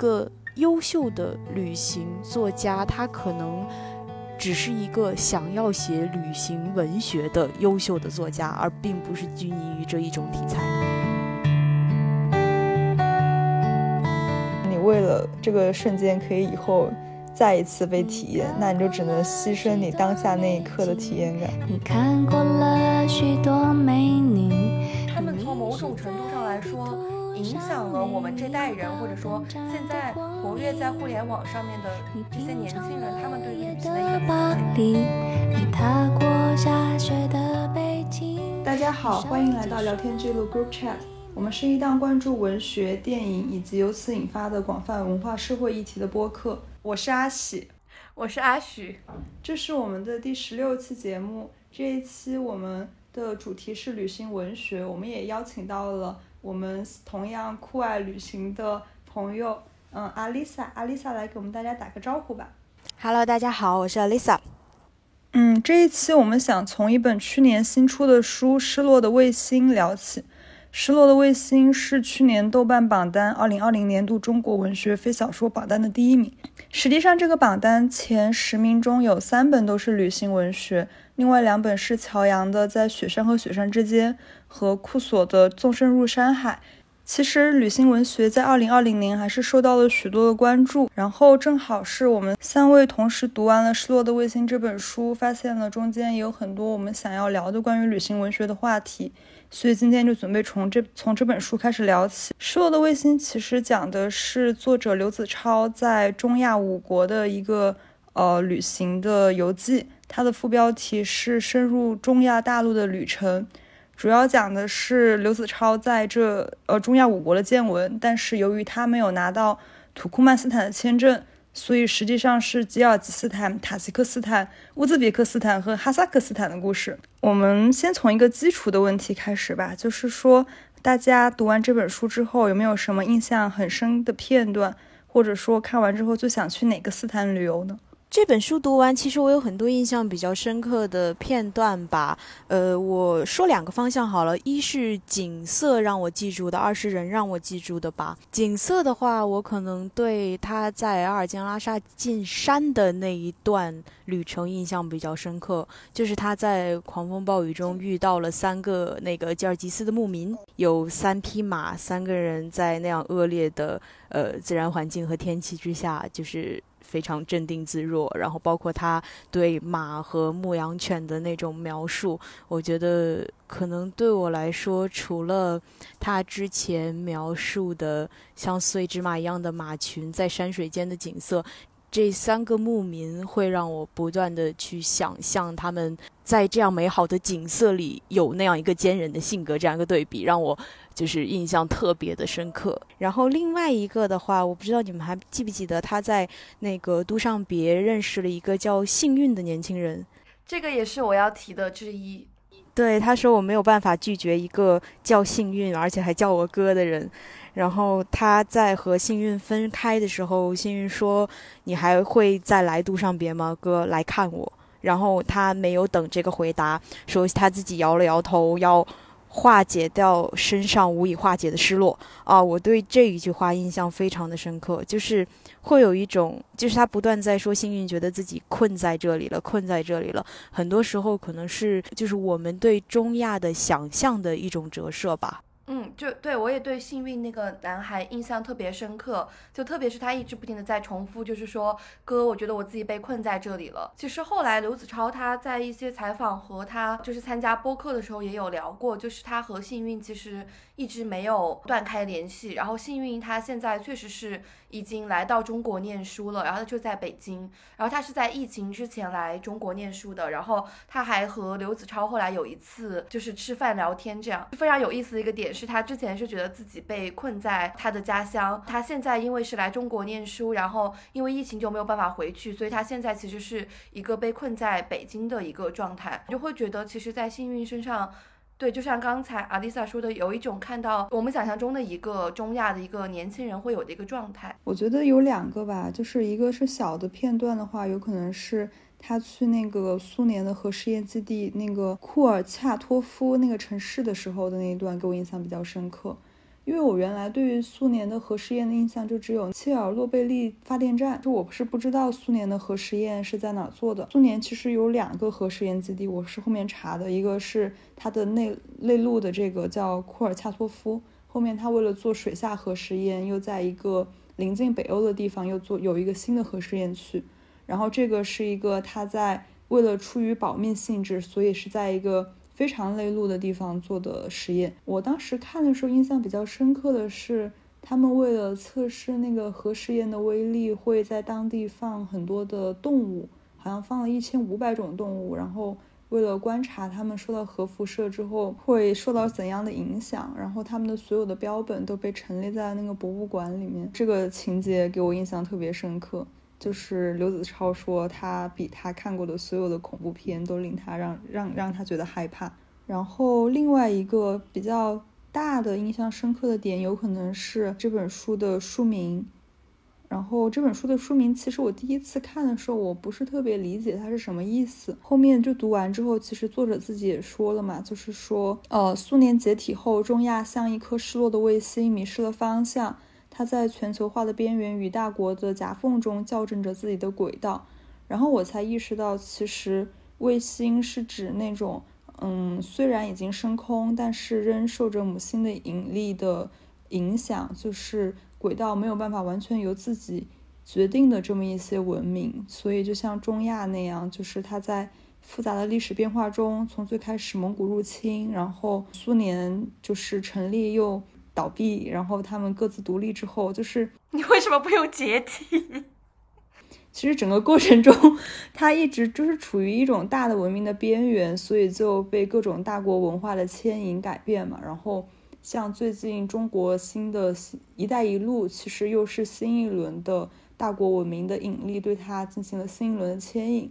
个优秀的旅行作家，他可能只是一个想要写旅行文学的优秀的作家，而并不是拘泥于这一种题材。你为了这个瞬间可以以后再一次被体验，那你就只能牺牲你当下那一刻的体验感。你看过了许多美女，他们从某种程度上来说，影响了我们这代人，或者说现在活跃在互联网上面的这些年轻人，他们对旅行的一个巴黎，你踏过下雪的北京。大家好，欢迎来到聊天记录 Group Chat。我们是一档关注文学、电影以及由此引发的广泛文化社会议题的播客。我是阿喜，我是阿许，这是我们的第十六期节目。这一期我们的主题是旅行文学，我们也邀请到了我们同样酷爱旅行的朋友，嗯，阿丽萨，阿丽萨来给我们大家打个招呼吧。Hello，大家好，我是 Lisa。嗯，这一期我们想从一本去年新出的书《失落的卫星》聊起。《失落的卫星》是去年豆瓣榜单2020年度中国文学非小说榜单的第一名。实际上，这个榜单前十名中有三本都是旅行文学，另外两本是乔阳的《在雪山和雪山之间》和库索的《纵深入山海》。其实，旅行文学在2020年还是受到了许多的关注。然后，正好是我们三位同时读完了《失落的卫星》这本书，发现了中间也有很多我们想要聊的关于旅行文学的话题。所以今天就准备从这从这本书开始聊起。《失落的卫星》其实讲的是作者刘子超在中亚五国的一个呃旅行的游记，它的副标题是“深入中亚大陆的旅程”。主要讲的是刘子超在这呃中亚五国的见闻，但是由于他没有拿到土库曼斯坦的签证，所以实际上是吉尔吉斯坦、塔吉克斯坦、乌兹别克斯坦和哈萨克斯坦的故事。我们先从一个基础的问题开始吧，就是说大家读完这本书之后，有没有什么印象很深的片段，或者说看完之后最想去哪个斯坦旅游呢？这本书读完，其实我有很多印象比较深刻的片段吧。呃，我说两个方向好了，一是景色让我记住的，二是人让我记住的吧。景色的话，我可能对他在阿尔江拉沙进山的那一段旅程印象比较深刻，就是他在狂风暴雨中遇到了三个那个吉尔吉斯的牧民，有三匹马，三个人在那样恶劣的呃自然环境和天气之下，就是。非常镇定自若，然后包括他对马和牧羊犬的那种描述，我觉得可能对我来说，除了他之前描述的像碎芝麻一样的马群在山水间的景色，这三个牧民会让我不断的去想象他们在这样美好的景色里有那样一个坚韧的性格，这样一个对比，让我。就是印象特别的深刻。然后另外一个的话，我不知道你们还记不记得他在那个都上别认识了一个叫幸运的年轻人。这个也是我要提的之一。对，他说我没有办法拒绝一个叫幸运而且还叫我哥的人。然后他在和幸运分开的时候，幸运说：“你还会再来杜上别吗，哥？来看我。”然后他没有等这个回答，说他自己摇了摇头，要。化解掉身上无以化解的失落啊！我对这一句话印象非常的深刻，就是会有一种，就是他不断在说幸运，觉得自己困在这里了，困在这里了。很多时候可能是就是我们对中亚的想象的一种折射吧。嗯，就对我也对幸运那个男孩印象特别深刻，就特别是他一直不停的在重复，就是说哥，我觉得我自己被困在这里了。其实后来刘子超他在一些采访和他就是参加播客的时候也有聊过，就是他和幸运其实一直没有断开联系。然后幸运他现在确实是已经来到中国念书了，然后他就在北京，然后他是在疫情之前来中国念书的，然后他还和刘子超后来有一次就是吃饭聊天，这样非常有意思的一个点是。他之前是觉得自己被困在他的家乡，他现在因为是来中国念书，然后因为疫情就没有办法回去，所以他现在其实是一个被困在北京的一个状态。就会觉得，其实，在幸运身上，对，就像刚才阿丽萨说的，有一种看到我们想象中的一个中亚的一个年轻人会有的一个状态。我觉得有两个吧，就是一个是小的片段的话，有可能是。他去那个苏联的核试验基地那个库尔恰托夫那个城市的时候的那一段给我印象比较深刻，因为我原来对于苏联的核试验的印象就只有切尔诺贝利发电站，就我不是不知道苏联的核试验是在哪做的。苏联其实有两个核试验基地，我是后面查的，一个是它的内内陆的这个叫库尔恰托夫，后面他为了做水下核试验，又在一个临近北欧的地方又做有一个新的核试验区。然后这个是一个它在为了出于保密性质，所以是在一个。非常内陆的地方做的实验，我当时看的时候印象比较深刻的是，他们为了测试那个核试验的威力，会在当地放很多的动物，好像放了一千五百种动物，然后为了观察他们受到核辐射之后会受到怎样的影响，然后他们的所有的标本都被陈列在那个博物馆里面，这个情节给我印象特别深刻。就是刘子超说，他比他看过的所有的恐怖片都令他让让让他觉得害怕。然后另外一个比较大的印象深刻的点，有可能是这本书的书名。然后这本书的书名，其实我第一次看的时候，我不是特别理解它是什么意思。后面就读完之后，其实作者自己也说了嘛，就是说，呃，苏联解体后，中亚像一颗失落的卫星，迷失了方向。它在全球化的边缘与大国的夹缝中校正着自己的轨道，然后我才意识到，其实卫星是指那种，嗯，虽然已经升空，但是仍受着母星的引力的影响，就是轨道没有办法完全由自己决定的这么一些文明。所以，就像中亚那样，就是它在复杂的历史变化中，从最开始蒙古入侵，然后苏联就是成立又。倒闭，然后他们各自独立之后，就是 你为什么不用解体？其实整个过程中，它一直就是处于一种大的文明的边缘，所以就被各种大国文化的牵引改变嘛。然后像最近中国新的“一带一路”，其实又是新一轮的大国文明的引力对它进行了新一轮的牵引。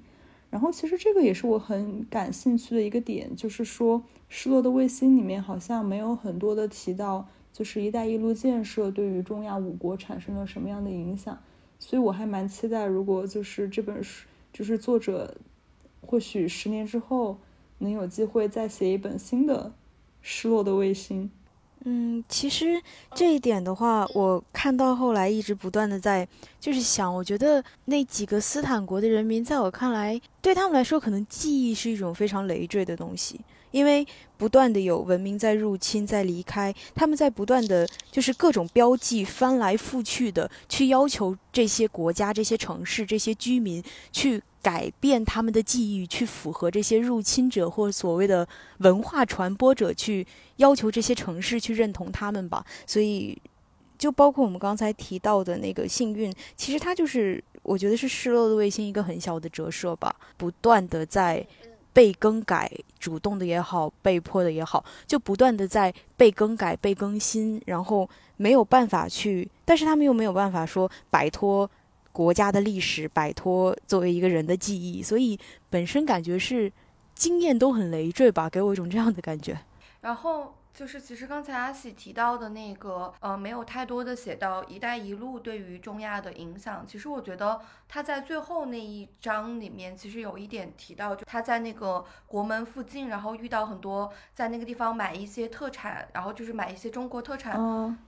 然后其实这个也是我很感兴趣的一个点，就是说《失落的卫星》里面好像没有很多的提到。就是“一带一路”建设对于中亚五国产生了什么样的影响？所以我还蛮期待，如果就是这本书，就是作者或许十年之后能有机会再写一本新的《失落的卫星》。嗯，其实这一点的话，我看到后来一直不断的在就是想，我觉得那几个斯坦国的人民，在我看来，对他们来说，可能记忆是一种非常累赘的东西。因为不断的有文明在入侵，在离开，他们在不断的就是各种标记翻来覆去的去要求这些国家、这些城市、这些居民去改变他们的记忆，去符合这些入侵者或所谓的文化传播者去要求这些城市去认同他们吧。所以，就包括我们刚才提到的那个幸运，其实它就是我觉得是失落的卫星一个很小的折射吧，不断的在。被更改，主动的也好，被迫的也好，就不断的在被更改、被更新，然后没有办法去，但是他们又没有办法说摆脱国家的历史，摆脱作为一个人的记忆，所以本身感觉是经验都很累赘吧，给我一种这样的感觉。然后。就是其实刚才阿喜提到的那个，呃，没有太多的写到“一带一路”对于中亚的影响。其实我觉得他在最后那一章里面，其实有一点提到，就他在那个国门附近，然后遇到很多在那个地方买一些特产，然后就是买一些中国特产，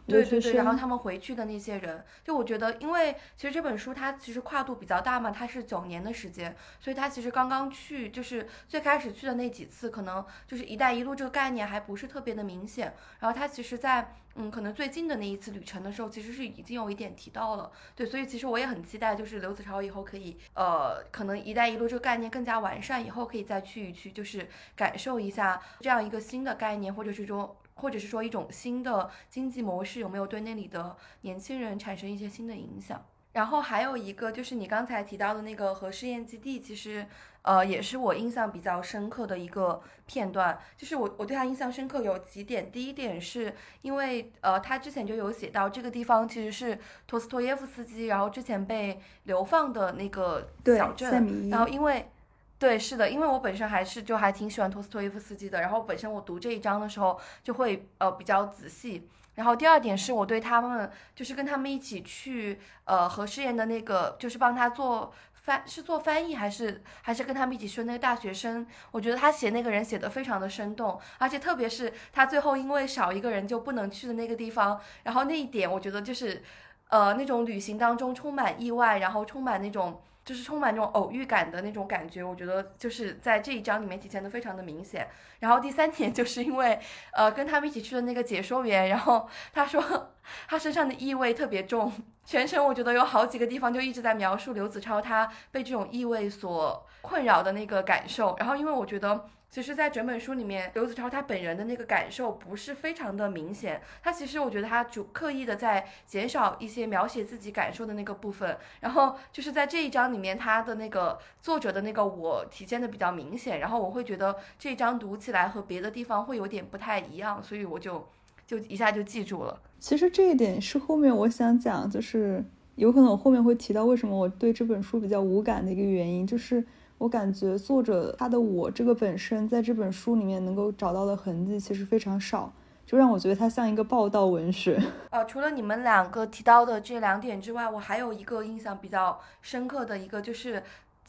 对对对，然后他们回去的那些人，就我觉得，因为其实这本书它其实跨度比较大嘛，它是九年的时间，所以他其实刚刚去，就是最开始去的那几次，可能就是“一带一路”这个概念还不是特别的明。明显，然后他其实，在嗯，可能最近的那一次旅程的时候，其实是已经有一点提到了，对，所以其实我也很期待，就是刘子超以后可以，呃，可能“一带一路”这个概念更加完善以后，可以再去一去，就是感受一下这样一个新的概念，或者是说，或者是说一种新的经济模式有没有对那里的年轻人产生一些新的影响。然后还有一个就是你刚才提到的那个核试验基地，其实。呃，也是我印象比较深刻的一个片段，就是我我对他印象深刻有几点。第一点是因为呃，他之前就有写到这个地方其实是托斯托耶夫斯基，然后之前被流放的那个小镇。然后因为对，是的，因为我本身还是就还挺喜欢托斯托耶夫斯基的，然后本身我读这一章的时候就会呃比较仔细。然后第二点是我对他们就是跟他们一起去呃核试验的那个，就是帮他做。翻是做翻译还是还是跟他们一起去那个大学生，我觉得他写那个人写的非常的生动，而且特别是他最后因为少一个人就不能去的那个地方，然后那一点我觉得就是，呃，那种旅行当中充满意外，然后充满那种就是充满那种偶遇感的那种感觉，我觉得就是在这一章里面体现的非常的明显。然后第三点就是因为呃跟他们一起去的那个解说员，然后他说他身上的异味特别重，全程我觉得有好几个地方就一直在描述刘子超他被这种异味所困扰的那个感受。然后因为我觉得。其实，在整本书里面，刘子超他本人的那个感受不是非常的明显。他其实我觉得他主刻意的在减少一些描写自己感受的那个部分。然后就是在这一章里面，他的那个作者的那个我体现的比较明显。然后我会觉得这一章读起来和别的地方会有点不太一样，所以我就就一下就记住了。其实这一点是后面我想讲，就是有可能我后面会提到为什么我对这本书比较无感的一个原因，就是我感觉作者他的我这个本身在这本书里面能够找到的痕迹其实非常少，就让我觉得它像一个报道文学。呃，除了你们两个提到的这两点之外，我还有一个印象比较深刻的一个就是。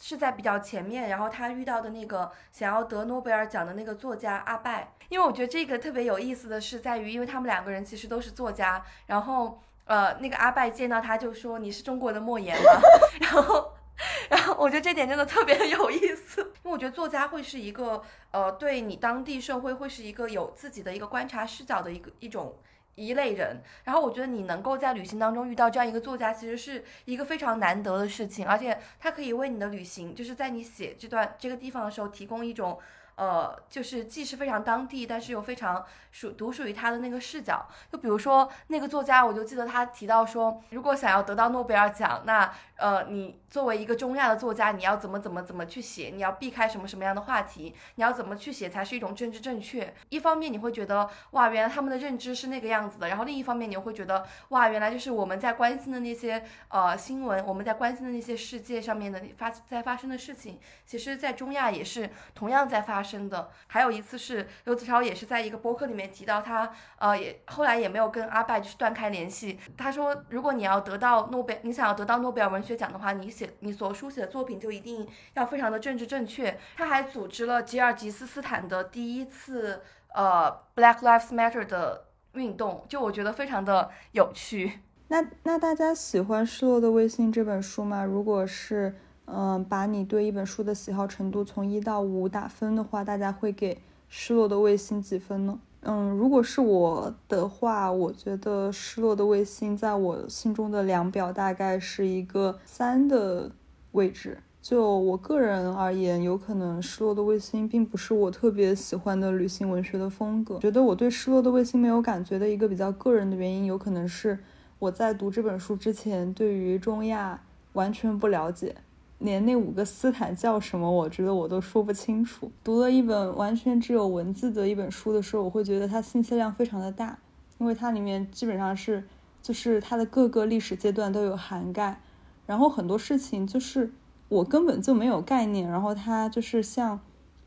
是在比较前面，然后他遇到的那个想要得诺贝尔奖的那个作家阿拜，因为我觉得这个特别有意思的是在于，因为他们两个人其实都是作家，然后呃，那个阿拜见到他就说你是中国的莫言吗？然后，然后我觉得这点真的特别有意思，因为我觉得作家会是一个呃，对你当地社会会是一个有自己的一个观察视角的一个一种。一类人，然后我觉得你能够在旅行当中遇到这样一个作家，其实是一个非常难得的事情，而且他可以为你的旅行，就是在你写这段这个地方的时候，提供一种，呃，就是既是非常当地，但是又非常属独属于他的那个视角。就比如说那个作家，我就记得他提到说，如果想要得到诺贝尔奖，那呃，你作为一个中亚的作家，你要怎么怎么怎么去写？你要避开什么什么样的话题？你要怎么去写才是一种政治正确？一方面你会觉得哇，原来他们的认知是那个样子的，然后另一方面你又会觉得哇，原来就是我们在关心的那些呃新闻，我们在关心的那些世界上面的发在发生的事情，其实在中亚也是同样在发生的。还有一次是刘子超也是在一个播客里面提到他呃也后来也没有跟阿拜就是断开联系。他说，如果你要得到诺贝，你想要得到诺贝尔文学奖的话，你写你所书写的作品就一定要非常的政治正确。他还组织了吉尔吉斯斯坦的第一次呃 Black Lives Matter 的运动，就我觉得非常的有趣。那那大家喜欢《失落的卫星》这本书吗？如果是嗯、把你对一本书的喜好程度从一到五打分的话，大家会给《失落的卫星》几分呢？嗯，如果是我的话，我觉得《失落的卫星》在我心中的量表大概是一个三的位置。就我个人而言，有可能《失落的卫星》并不是我特别喜欢的旅行文学的风格。觉得我对《失落的卫星》没有感觉的一个比较个人的原因，有可能是我在读这本书之前，对于中亚完全不了解。连那五个斯坦叫什么，我觉得我都说不清楚。读了一本完全只有文字的一本书的时候，我会觉得它信息量非常的大，因为它里面基本上是就是它的各个历史阶段都有涵盖，然后很多事情就是我根本就没有概念，然后它就是像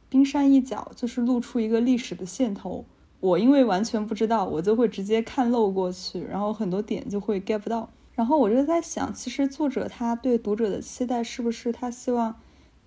冰山一角，就是露出一个历史的线头。我因为完全不知道，我就会直接看漏过去，然后很多点就会 get 不到。然后我就在想，其实作者他对读者的期待是不是他希望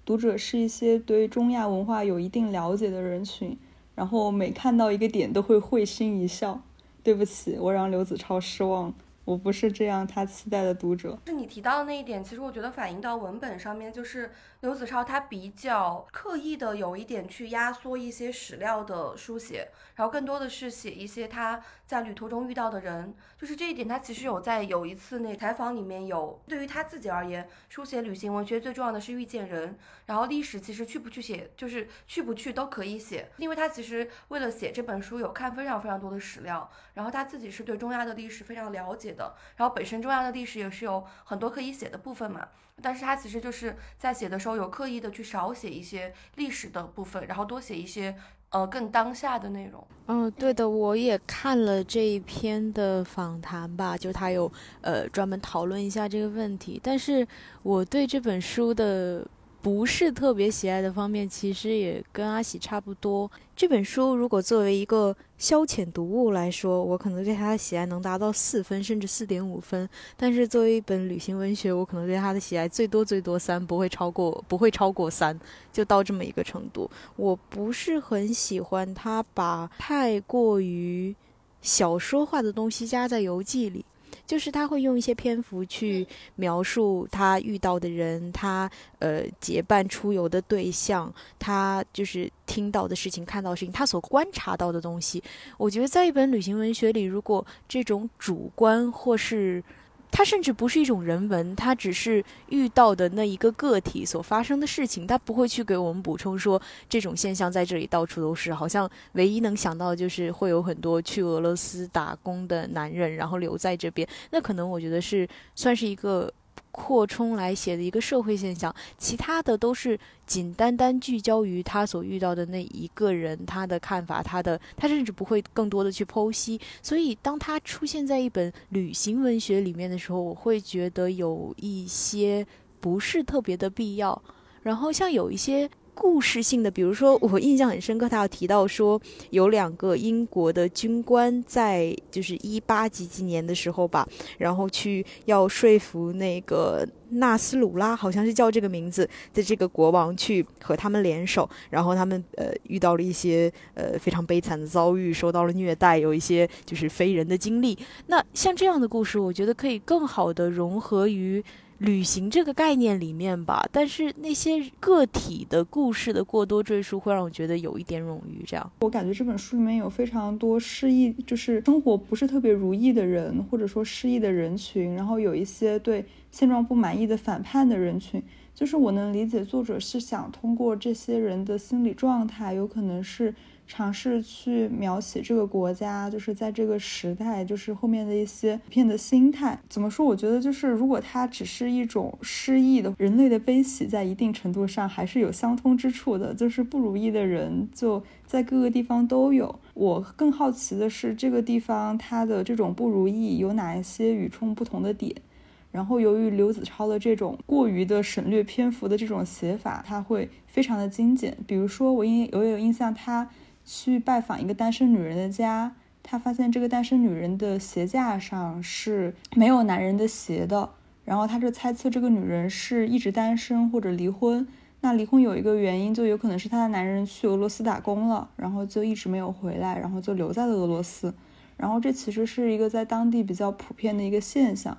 读者是一些对中亚文化有一定了解的人群，然后每看到一个点都会会心一笑。对不起，我让刘子超失望，我不是这样他期待的读者。是你提到的那一点，其实我觉得反映到文本上面，就是刘子超他比较刻意的有一点去压缩一些史料的书写，然后更多的是写一些他在旅途中遇到的人。就是这一点，他其实有在有一次那采访里面有，对于他自己而言，书写旅行文学最重要的是遇见人，然后历史其实去不去写，就是去不去都可以写，因为他其实为了写这本书有看非常非常多的史料，然后他自己是对中亚的历史非常了解的，然后本身中亚的历史也是有很多可以写的部分嘛，但是他其实就是在写的时候有刻意的去少写一些历史的部分，然后多写一些呃更当下的内容。嗯，对的，我也看了这一篇的访谈吧，就他有呃专门讨论一下这个问题。但是我对这本书的不是特别喜爱的方面，其实也跟阿喜差不多。这本书如果作为一个消遣读物来说，我可能对它的喜爱能达到四分，甚至四点五分。但是作为一本旅行文学，我可能对它的喜爱最多最多三，不会超过，不会超过三，就到这么一个程度。我不是很喜欢它把太过于小说化的东西加在游记里。就是他会用一些篇幅去描述他遇到的人，他呃结伴出游的对象，他就是听到的事情、看到的事情，他所观察到的东西。我觉得在一本旅行文学里，如果这种主观或是它甚至不是一种人文，它只是遇到的那一个个体所发生的事情，它不会去给我们补充说这种现象在这里到处都是。好像唯一能想到就是会有很多去俄罗斯打工的男人，然后留在这边。那可能我觉得是算是一个。扩充来写的一个社会现象，其他的都是仅单单聚焦于他所遇到的那一个人，他的看法，他的他甚至不会更多的去剖析。所以，当他出现在一本旅行文学里面的时候，我会觉得有一些不是特别的必要。然后，像有一些。故事性的，比如说 我印象很深刻，他有提到说有两个英国的军官在就是一八几几年的时候吧，然后去要说服那个纳斯鲁拉，好像是叫这个名字的这个国王去和他们联手，然后他们呃遇到了一些呃非常悲惨的遭遇，受到了虐待，有一些就是非人的经历。那像这样的故事，我觉得可以更好的融合于。旅行这个概念里面吧，但是那些个体的故事的过多赘述，会让我觉得有一点冗余。这样，我感觉这本书里面有非常多失意，就是生活不是特别如意的人，或者说失意的人群，然后有一些对现状不满意的反叛的人群。就是我能理解作者是想通过这些人的心理状态，有可能是。尝试去描写这个国家，就是在这个时代，就是后面的一些片的心态。怎么说？我觉得就是，如果它只是一种失意的人类的悲喜，在一定程度上还是有相通之处的。就是不如意的人就在各个地方都有。我更好奇的是，这个地方它的这种不如意有哪一些与众不同的点？然后，由于刘子超的这种过于的省略篇幅的这种写法，他会非常的精简。比如说，我印我有印象他。去拜访一个单身女人的家，他发现这个单身女人的鞋架上是没有男人的鞋的，然后他就猜测这个女人是一直单身或者离婚。那离婚有一个原因，就有可能是她的男人去俄罗斯打工了，然后就一直没有回来，然后就留在了俄罗斯。然后这其实是一个在当地比较普遍的一个现象。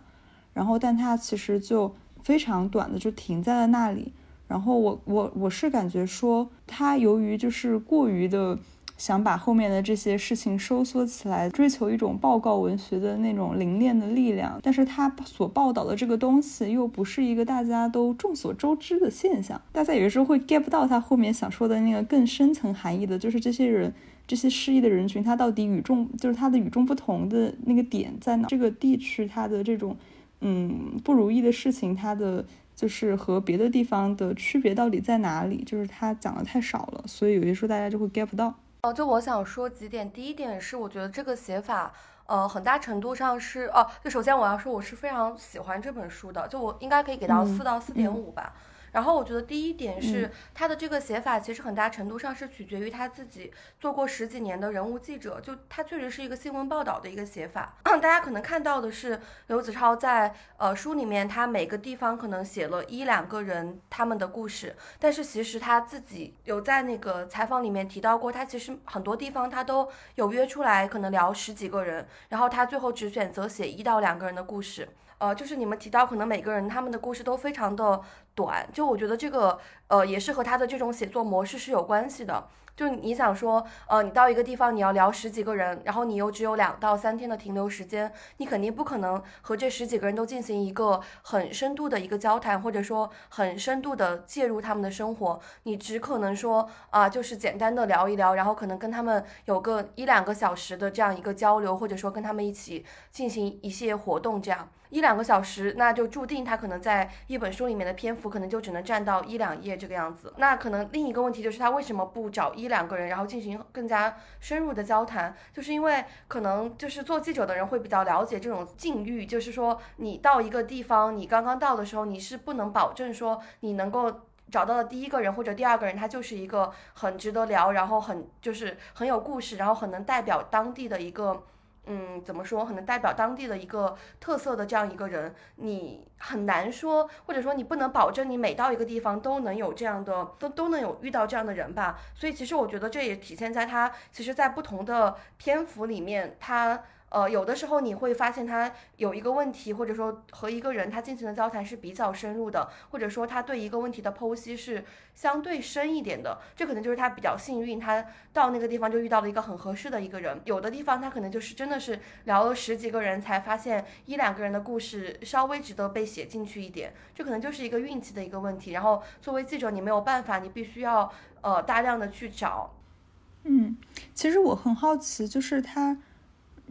然后，但他其实就非常短的就停在了那里。然后我我我是感觉说，他由于就是过于的。想把后面的这些事情收缩起来，追求一种报告文学的那种凝练的力量，但是他所报道的这个东西又不是一个大家都众所周知的现象，大家有的时候会 get 不到他后面想说的那个更深层含义的，就是这些人，这些失意的人群，他到底与众，就是他的与众不同的那个点在哪？这个地区他的这种，嗯，不如意的事情，他的就是和别的地方的区别到底在哪里？就是他讲的太少了，所以有些时候大家就会 get 不到。哦，就我想说几点。第一点是，我觉得这个写法，呃，很大程度上是，哦，就首先我要说，我是非常喜欢这本书的，就我应该可以给到四到四点五吧。然后我觉得第一点是他的这个写法，其实很大程度上是取决于他自己做过十几年的人物记者，就他确实是一个新闻报道的一个写法。大家可能看到的是刘子超在呃书里面，他每个地方可能写了一两个人他们的故事，但是其实他自己有在那个采访里面提到过，他其实很多地方他都有约出来，可能聊十几个人，然后他最后只选择写一到两个人的故事。呃，就是你们提到，可能每个人他们的故事都非常的短，就我觉得这个，呃，也是和他的这种写作模式是有关系的。就你想说，呃，你到一个地方，你要聊十几个人，然后你又只有两到三天的停留时间，你肯定不可能和这十几个人都进行一个很深度的一个交谈，或者说很深度的介入他们的生活，你只可能说啊，就是简单的聊一聊，然后可能跟他们有个一两个小时的这样一个交流，或者说跟他们一起进行一些活动，这样。一两个小时，那就注定他可能在一本书里面的篇幅可能就只能占到一两页这个样子。那可能另一个问题就是他为什么不找一两个人，然后进行更加深入的交谈？就是因为可能就是做记者的人会比较了解这种境遇，就是说你到一个地方，你刚刚到的时候，你是不能保证说你能够。找到的第一个人或者第二个人，他就是一个很值得聊，然后很就是很有故事，然后很能代表当地的一个。嗯，怎么说？可能代表当地的一个特色的这样一个人，你很难说，或者说你不能保证你每到一个地方都能有这样的，都都能有遇到这样的人吧。所以其实我觉得这也体现在他其实，在不同的篇幅里面，他。呃，有的时候你会发现他有一个问题，或者说和一个人他进行的交谈是比较深入的，或者说他对一个问题的剖析是相对深一点的，这可能就是他比较幸运，他到那个地方就遇到了一个很合适的一个人。有的地方他可能就是真的是聊了十几个人才发现一两个人的故事稍微值得被写进去一点，这可能就是一个运气的一个问题。然后作为记者，你没有办法，你必须要呃大量的去找。嗯，其实我很好奇，就是他。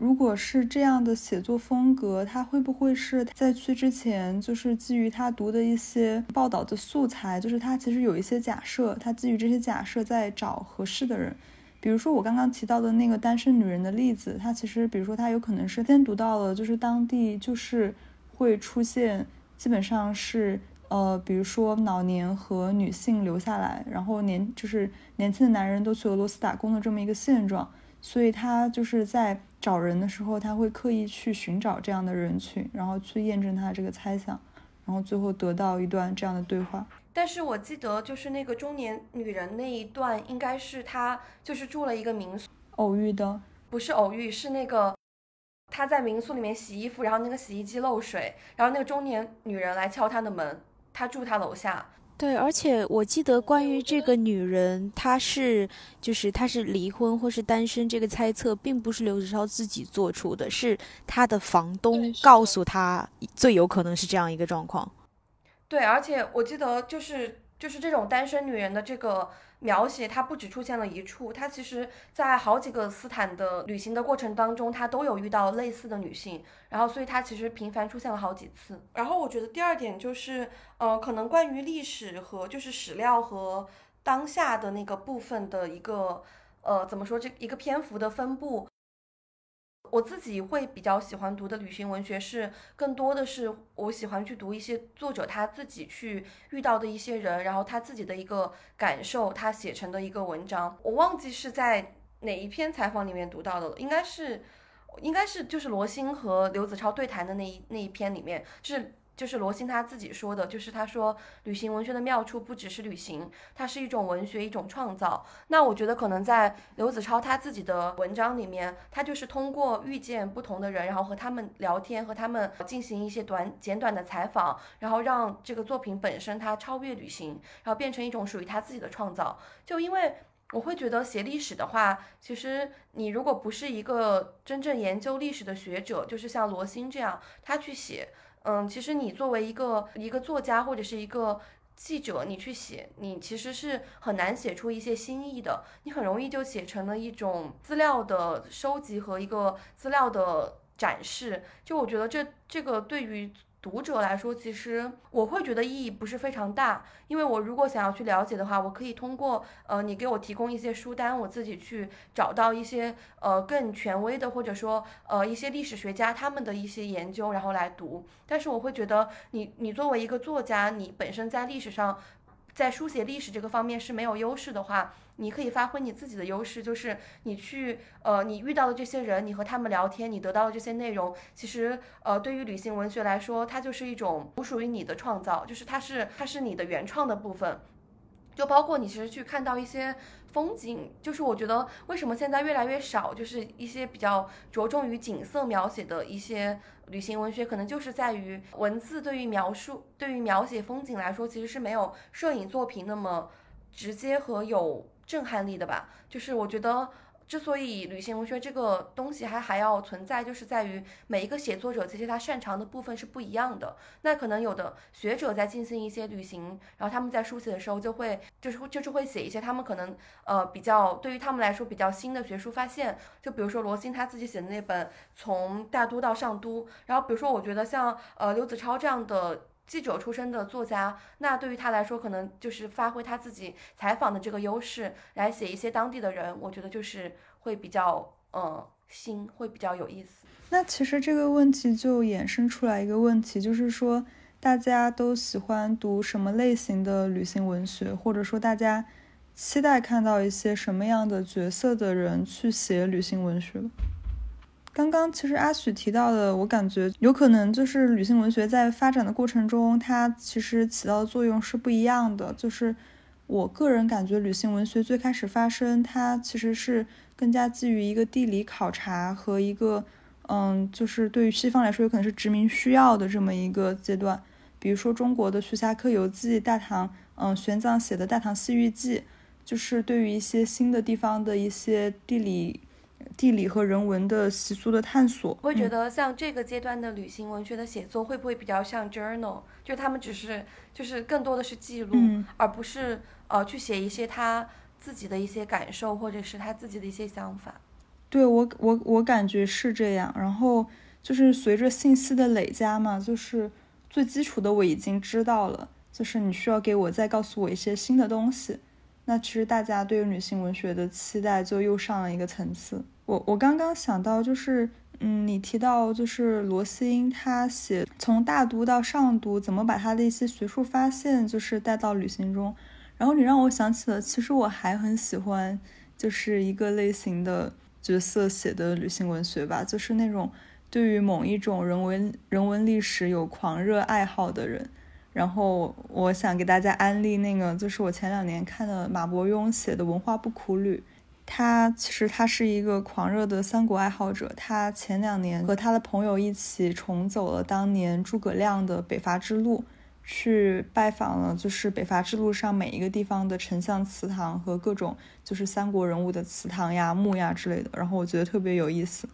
如果是这样的写作风格，他会不会是在去之前，就是基于他读的一些报道的素材，就是他其实有一些假设，他基于这些假设在找合适的人。比如说我刚刚提到的那个单身女人的例子，他其实比如说他有可能是先读到了，就是当地就是会出现，基本上是呃，比如说老年和女性留下来，然后年就是年轻的男人都去俄罗斯打工的这么一个现状。所以他就是在找人的时候，他会刻意去寻找这样的人群，然后去验证他这个猜想，然后最后得到一段这样的对话。但是我记得就是那个中年女人那一段，应该是他就是住了一个民宿偶遇的，不是偶遇，是那个他在民宿里面洗衣服，然后那个洗衣机漏水，然后那个中年女人来敲他的门，他住他楼下。对，而且我记得关于这个女人，她是就是她是离婚或是单身这个猜测，并不是刘子超自己做出的，是他的房东告诉他最有可能是这样一个状况。对，而且我记得就是就是这种单身女人的这个。描写她不只出现了一处，她其实在好几个斯坦的旅行的过程当中，他都有遇到类似的女性，然后所以他其实频繁出现了好几次。然后我觉得第二点就是，呃，可能关于历史和就是史料和当下的那个部分的一个，呃，怎么说这一个篇幅的分布。我自己会比较喜欢读的旅行文学是，更多的是我喜欢去读一些作者他自己去遇到的一些人，然后他自己的一个感受，他写成的一个文章。我忘记是在哪一篇采访里面读到的了，应该是，应该是就是罗欣和刘子超对谈的那一那一篇里面就是。就是罗欣他自己说的，就是他说旅行文学的妙处不只是旅行，它是一种文学，一种创造。那我觉得可能在刘子超他自己的文章里面，他就是通过遇见不同的人，然后和他们聊天，和他们进行一些短简短的采访，然后让这个作品本身它超越旅行，然后变成一种属于他自己的创造。就因为我会觉得写历史的话，其实你如果不是一个真正研究历史的学者，就是像罗欣这样，他去写。嗯，其实你作为一个一个作家或者是一个记者，你去写，你其实是很难写出一些新意的，你很容易就写成了一种资料的收集和一个资料的展示。就我觉得这这个对于。读者来说，其实我会觉得意义不是非常大，因为我如果想要去了解的话，我可以通过呃你给我提供一些书单，我自己去找到一些呃更权威的，或者说呃一些历史学家他们的一些研究，然后来读。但是我会觉得，你你作为一个作家，你本身在历史上。在书写历史这个方面是没有优势的话，你可以发挥你自己的优势，就是你去呃，你遇到的这些人，你和他们聊天，你得到的这些内容，其实呃，对于旅行文学来说，它就是一种不属于你的创造，就是它是它是你的原创的部分。就包括你其实去看到一些风景，就是我觉得为什么现在越来越少，就是一些比较着重于景色描写的一些旅行文学，可能就是在于文字对于描述、对于描写风景来说，其实是没有摄影作品那么直接和有震撼力的吧。就是我觉得。之所以旅行文学这个东西还还要存在，就是在于每一个写作者其实他擅长的部分是不一样的。那可能有的学者在进行一些旅行，然后他们在书写的时候就会就是就是会写一些他们可能呃比较对于他们来说比较新的学术发现。就比如说罗欣他自己写的那本《从大都到上都》，然后比如说我觉得像呃刘子超这样的。记者出身的作家，那对于他来说，可能就是发挥他自己采访的这个优势，来写一些当地的人，我觉得就是会比较呃新，会比较有意思。那其实这个问题就衍生出来一个问题，就是说，大家都喜欢读什么类型的旅行文学，或者说大家期待看到一些什么样的角色的人去写旅行文学。刚刚其实阿许提到的，我感觉有可能就是旅行文学在发展的过程中，它其实起到的作用是不一样的。就是我个人感觉，旅行文学最开始发生，它其实是更加基于一个地理考察和一个，嗯，就是对于西方来说有可能是殖民需要的这么一个阶段。比如说中国的《徐霞客游记》，大唐，嗯，玄奘写的《大唐西域记》，就是对于一些新的地方的一些地理。地理和人文的习俗的探索，我会觉得像这个阶段的旅行文学的写作，会不会比较像 journal？就他们只是就是更多的是记录，而不是呃去写一些他自己的一些感受，或者是他自己的一些想法。对我我我感觉是这样。然后就是随着信息的累加嘛，就是最基础的我已经知道了，就是你需要给我再告诉我一些新的东西。那其实大家对于女性文学的期待就又上了一个层次。我我刚刚想到就是，嗯，你提到就是罗欣他写从大都到上都，怎么把他的一些学术发现就是带到旅行中，然后你让我想起了，其实我还很喜欢就是一个类型的角色写的旅行文学吧，就是那种对于某一种人文人文历史有狂热爱好的人。然后我想给大家安利那个，就是我前两年看的马伯庸写的《文化不苦旅》。他其实他是一个狂热的三国爱好者。他前两年和他的朋友一起重走了当年诸葛亮的北伐之路，去拜访了就是北伐之路上每一个地方的丞相祠堂和各种就是三国人物的祠堂呀、墓呀之类的。然后我觉得特别有意思，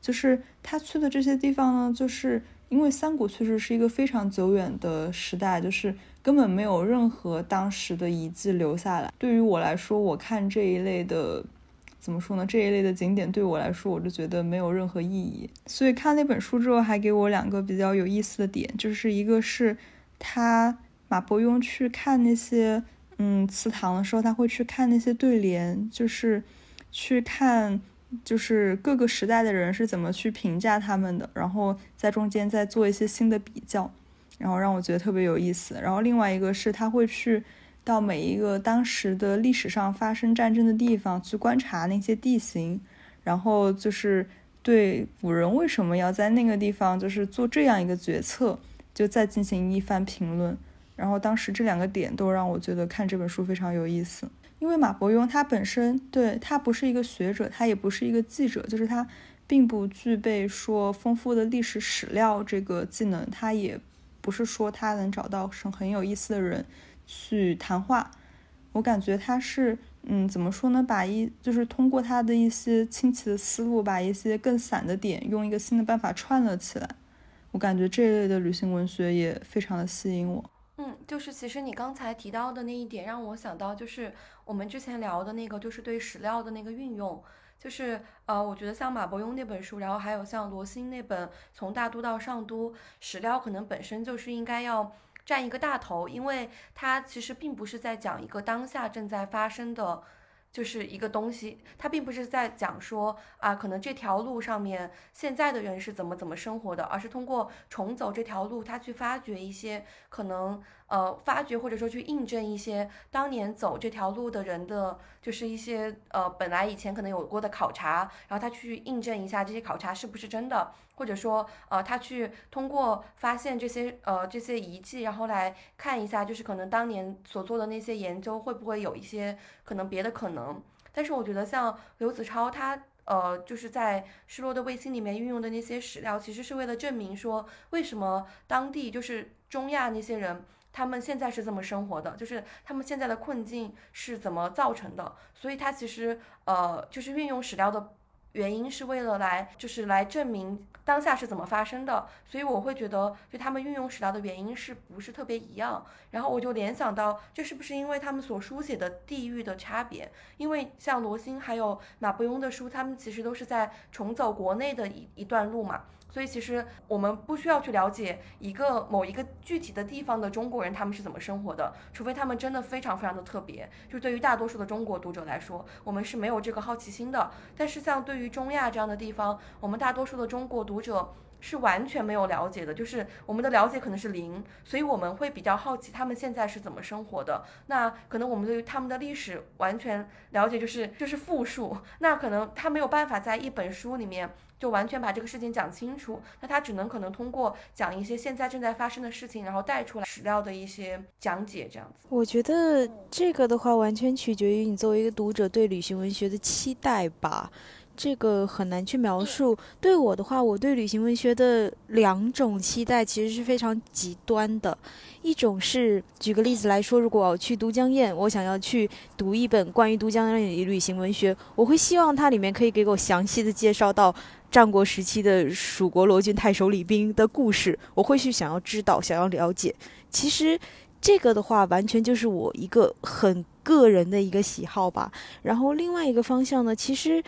就是他去的这些地方呢，就是。因为三国确实是一个非常久远的时代，就是根本没有任何当时的遗迹留下来。对于我来说，我看这一类的，怎么说呢？这一类的景点对我来说，我就觉得没有任何意义。所以看那本书之后，还给我两个比较有意思的点，就是一个是他马伯庸去看那些嗯祠堂的时候，他会去看那些对联，就是去看。就是各个时代的人是怎么去评价他们的，然后在中间再做一些新的比较，然后让我觉得特别有意思。然后另外一个是他会去到每一个当时的历史上发生战争的地方去观察那些地形，然后就是对古人为什么要在那个地方就是做这样一个决策，就再进行一番评论。然后当时这两个点都让我觉得看这本书非常有意思。因为马伯庸他本身对他不是一个学者，他也不是一个记者，就是他并不具备说丰富的历史史料这个技能，他也不是说他能找到很很有意思的人去谈话。我感觉他是，嗯，怎么说呢？把一就是通过他的一些清奇的思路，把一些更散的点用一个新的办法串了起来。我感觉这一类的旅行文学也非常的吸引我。嗯，就是其实你刚才提到的那一点，让我想到就是我们之前聊的那个，就是对史料的那个运用，就是呃，我觉得像马伯庸那本书，然后还有像罗新那本《从大都到上都》，史料可能本身就是应该要占一个大头，因为它其实并不是在讲一个当下正在发生的。就是一个东西，它并不是在讲说啊，可能这条路上面现在的人是怎么怎么生活的，而是通过重走这条路，他去发掘一些可能。呃，发掘或者说去印证一些当年走这条路的人的，就是一些呃本来以前可能有过的考察，然后他去印证一下这些考察是不是真的，或者说呃他去通过发现这些呃这些遗迹，然后来看一下，就是可能当年所做的那些研究会不会有一些可能别的可能。但是我觉得像刘子超他呃就是在失落的卫星里面运用的那些史料，其实是为了证明说为什么当地就是中亚那些人。他们现在是这么生活的，就是他们现在的困境是怎么造成的？所以他其实呃，就是运用史料的原因是为了来，就是来证明当下是怎么发生的。所以我会觉得，就他们运用史料的原因是不是特别一样？然后我就联想到，这是不是因为他们所书写的地域的差别？因为像罗欣还有马伯庸的书，他们其实都是在重走国内的一一段路嘛。所以其实我们不需要去了解一个某一个具体的地方的中国人他们是怎么生活的，除非他们真的非常非常的特别。就对于大多数的中国读者来说，我们是没有这个好奇心的。但是像对于中亚这样的地方，我们大多数的中国读者。是完全没有了解的，就是我们的了解可能是零，所以我们会比较好奇他们现在是怎么生活的。那可能我们对于他们的历史完全了解就是就是复数，那可能他没有办法在一本书里面就完全把这个事情讲清楚，那他只能可能通过讲一些现在正在发生的事情，然后带出来史料的一些讲解这样子。我觉得这个的话，完全取决于你作为一个读者对旅行文学的期待吧。这个很难去描述。对我的话，我对旅行文学的两种期待其实是非常极端的。一种是，举个例子来说，如果我去都江堰，我想要去读一本关于都江堰的旅行文学，我会希望它里面可以给我详细的介绍到战国时期的蜀国罗郡太守李冰的故事，我会去想要知道、想要了解。其实这个的话，完全就是我一个很个人的一个喜好吧。然后另外一个方向呢，其实。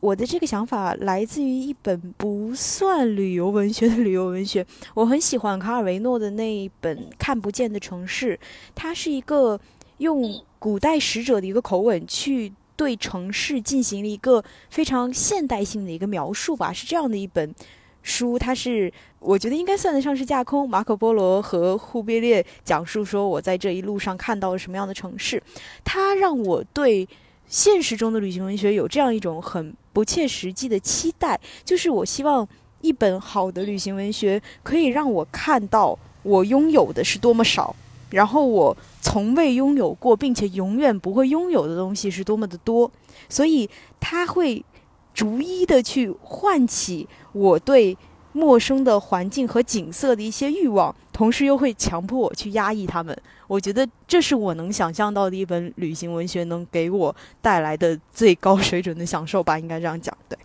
我的这个想法来自于一本不算旅游文学的旅游文学，我很喜欢卡尔维诺的那一本《看不见的城市》，它是一个用古代使者的一个口吻去对城市进行了一个非常现代性的一个描述吧，是这样的一本书，它是我觉得应该算得上是架空，马可波罗和忽必烈讲述说我在这一路上看到了什么样的城市，它让我对。现实中的旅行文学有这样一种很不切实际的期待，就是我希望一本好的旅行文学可以让我看到我拥有的是多么少，然后我从未拥有过并且永远不会拥有的东西是多么的多，所以它会逐一的去唤起我对。陌生的环境和景色的一些欲望，同时又会强迫我去压抑他们。我觉得这是我能想象到的一本旅行文学能给我带来的最高水准的享受吧，应该这样讲。对，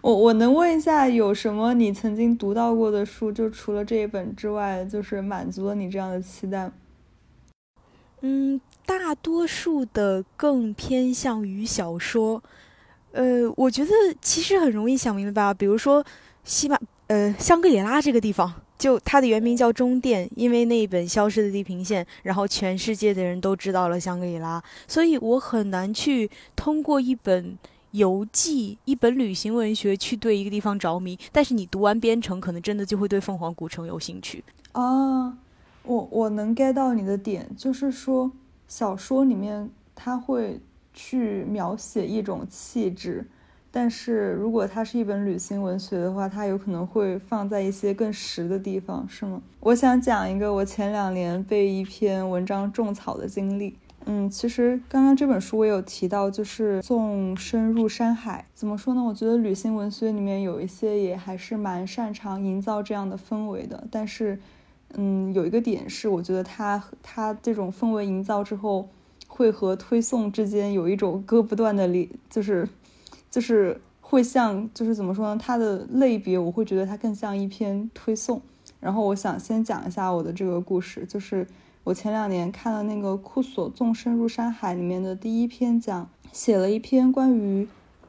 我我能问一下，有什么你曾经读到过的书，就除了这一本之外，就是满足了你这样的期待？嗯，大多数的更偏向于小说。呃，我觉得其实很容易想明白吧，比如说西马。呃，香格里拉这个地方，就它的原名叫中甸，因为那一本《消失的地平线》，然后全世界的人都知道了香格里拉，所以我很难去通过一本游记、一本旅行文学去对一个地方着迷。但是你读完《边城》，可能真的就会对凤凰古城有兴趣啊。我我能 get 到你的点，就是说小说里面它会去描写一种气质。但是如果它是一本旅行文学的话，它有可能会放在一些更实的地方，是吗？我想讲一个我前两年被一篇文章种草的经历。嗯，其实刚刚这本书我有提到，就是纵深入山海。怎么说呢？我觉得旅行文学里面有一些也还是蛮擅长营造这样的氛围的。但是，嗯，有一个点是，我觉得它它这种氛围营造之后，会和推送之间有一种割不断的离，就是。就是会像，就是怎么说呢？它的类别我会觉得它更像一篇推送。然后我想先讲一下我的这个故事，就是我前两年看了那个库索《纵深入山海》里面的第一篇，讲写了一篇关于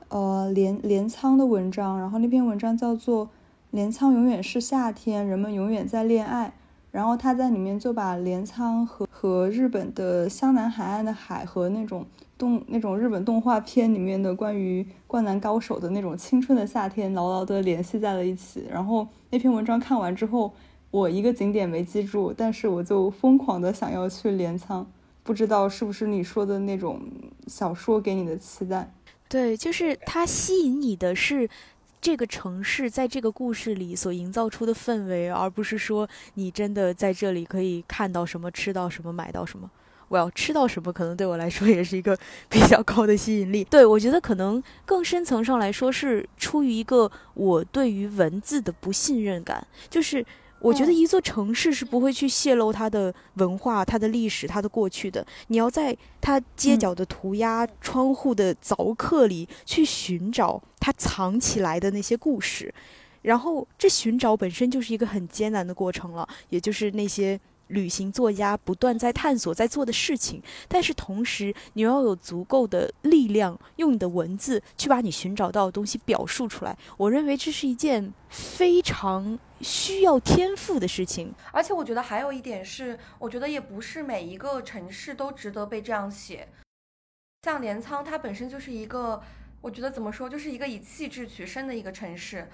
呃镰镰仓的文章。然后那篇文章叫做《镰仓永远是夏天，人们永远在恋爱》。然后他在里面就把镰仓和和日本的湘南海岸的海和那种。动那种日本动画片里面的关于灌篮高手的那种青春的夏天，牢牢的联系在了一起。然后那篇文章看完之后，我一个景点没记住，但是我就疯狂的想要去镰仓。不知道是不是你说的那种小说给你的期待？对，就是它吸引你的是这个城市在这个故事里所营造出的氛围，而不是说你真的在这里可以看到什么、吃到什么、买到什么。我要吃到什么，可能对我来说也是一个比较高的吸引力。对我觉得可能更深层上来说是出于一个我对于文字的不信任感，就是我觉得一座城市是不会去泄露它的文化、它的历史、它的过去的。你要在它街角的涂鸦、窗户的凿刻里去寻找它藏起来的那些故事，然后这寻找本身就是一个很艰难的过程了，也就是那些。旅行作家不断在探索在做的事情，但是同时你要有足够的力量，用你的文字去把你寻找到的东西表述出来。我认为这是一件非常需要天赋的事情。而且我觉得还有一点是，我觉得也不是每一个城市都值得被这样写。像镰仓，它本身就是一个我觉得怎么说，就是一个以气质取胜的一个城市。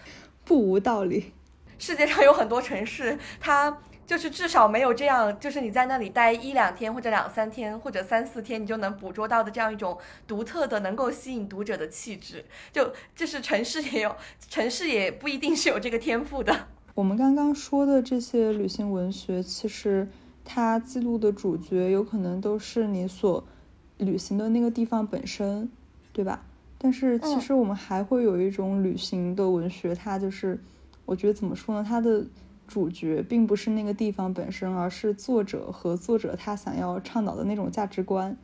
不无道理。世界上有很多城市，它就是至少没有这样，就是你在那里待一两天或者两三天或者三四天，你就能捕捉到的这样一种独特的、能够吸引读者的气质。就就是城市也有，城市也不一定是有这个天赋的。我们刚刚说的这些旅行文学，其实它记录的主角有可能都是你所旅行的那个地方本身，对吧？但是其实我们还会有一种旅行的文学，它就是。我觉得怎么说呢？它的主角并不是那个地方本身，而是作者和作者他想要倡导的那种价值观。